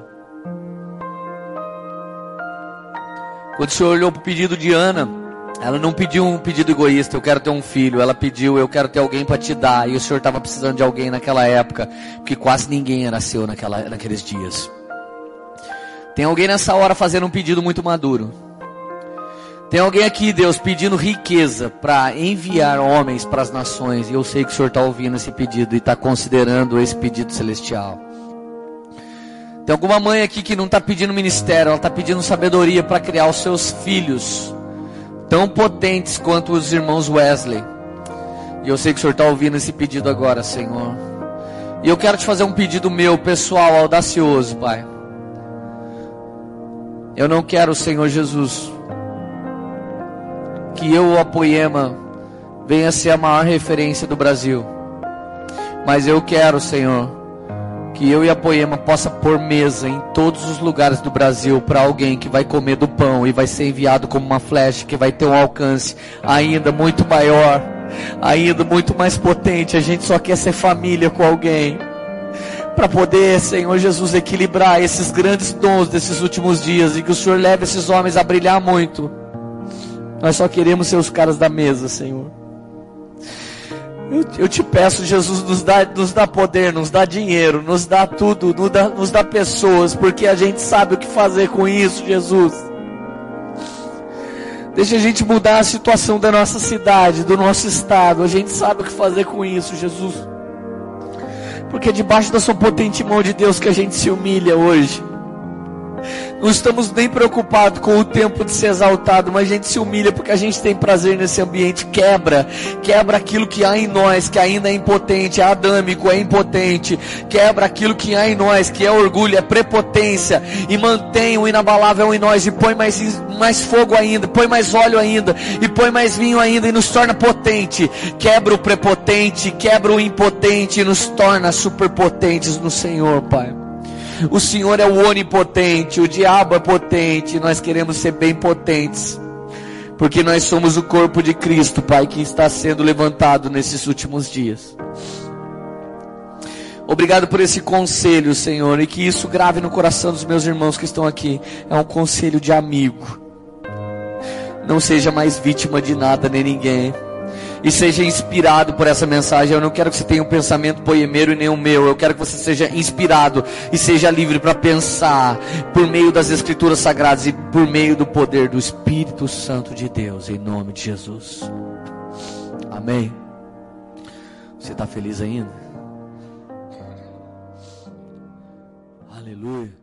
Quando o Senhor olhou para o pedido de Ana, ela não pediu um pedido egoísta, eu quero ter um filho. Ela pediu, eu quero ter alguém para te dar. E o Senhor estava precisando de alguém naquela época, porque quase ninguém era seu naquela, naqueles dias. Tem alguém nessa hora fazendo um pedido muito maduro. Tem alguém aqui, Deus, pedindo riqueza para enviar homens para as nações. E eu sei que o Senhor está ouvindo esse pedido e está considerando esse pedido celestial. Tem alguma mãe aqui que não está pedindo ministério, ela está pedindo sabedoria para criar os seus filhos, tão potentes quanto os irmãos Wesley. E eu sei que o Senhor está ouvindo esse pedido agora, Senhor. E eu quero te fazer um pedido meu, pessoal, audacioso, Pai. Eu não quero, Senhor Jesus, que eu, o Apoema, venha ser a maior referência do Brasil. Mas eu quero, Senhor, que eu e a Poema possa pôr mesa em todos os lugares do Brasil para alguém que vai comer do pão e vai ser enviado como uma flecha que vai ter um alcance ainda muito maior, ainda muito mais potente. A gente só quer ser família com alguém para poder, Senhor Jesus, equilibrar esses grandes dons desses últimos dias e que o Senhor leve esses homens a brilhar muito nós só queremos ser os caras da mesa, Senhor. Eu, eu te peço, Jesus, nos dá, nos dá poder, nos dá dinheiro, nos dá tudo, nos dá, nos dá pessoas, porque a gente sabe o que fazer com isso, Jesus. Deixa a gente mudar a situação da nossa cidade, do nosso estado. A gente sabe o que fazer com isso, Jesus. Porque é debaixo da sua potente mão de Deus que a gente se humilha hoje. Não estamos nem preocupados com o tempo de ser exaltado, mas a gente se humilha porque a gente tem prazer nesse ambiente. Quebra, quebra aquilo que há em nós, que ainda é impotente, é adâmico, é impotente. Quebra aquilo que há em nós, que é orgulho, é prepotência. E mantém o inabalável em nós e põe mais, mais fogo ainda, põe mais óleo ainda, e põe mais vinho ainda e nos torna potente. Quebra o prepotente, quebra o impotente e nos torna superpotentes no Senhor, Pai. O Senhor é o onipotente, o diabo é potente, nós queremos ser bem potentes. Porque nós somos o corpo de Cristo, Pai, que está sendo levantado nesses últimos dias. Obrigado por esse conselho, Senhor, e que isso grave no coração dos meus irmãos que estão aqui. É um conselho de amigo. Não seja mais vítima de nada nem ninguém e seja inspirado por essa mensagem. Eu não quero que você tenha um pensamento poemeiro e nem o meu. Eu quero que você seja inspirado e seja livre para pensar por meio das Escrituras Sagradas e por meio do poder do Espírito Santo de Deus, em nome de Jesus. Amém. Você está feliz ainda? Aleluia.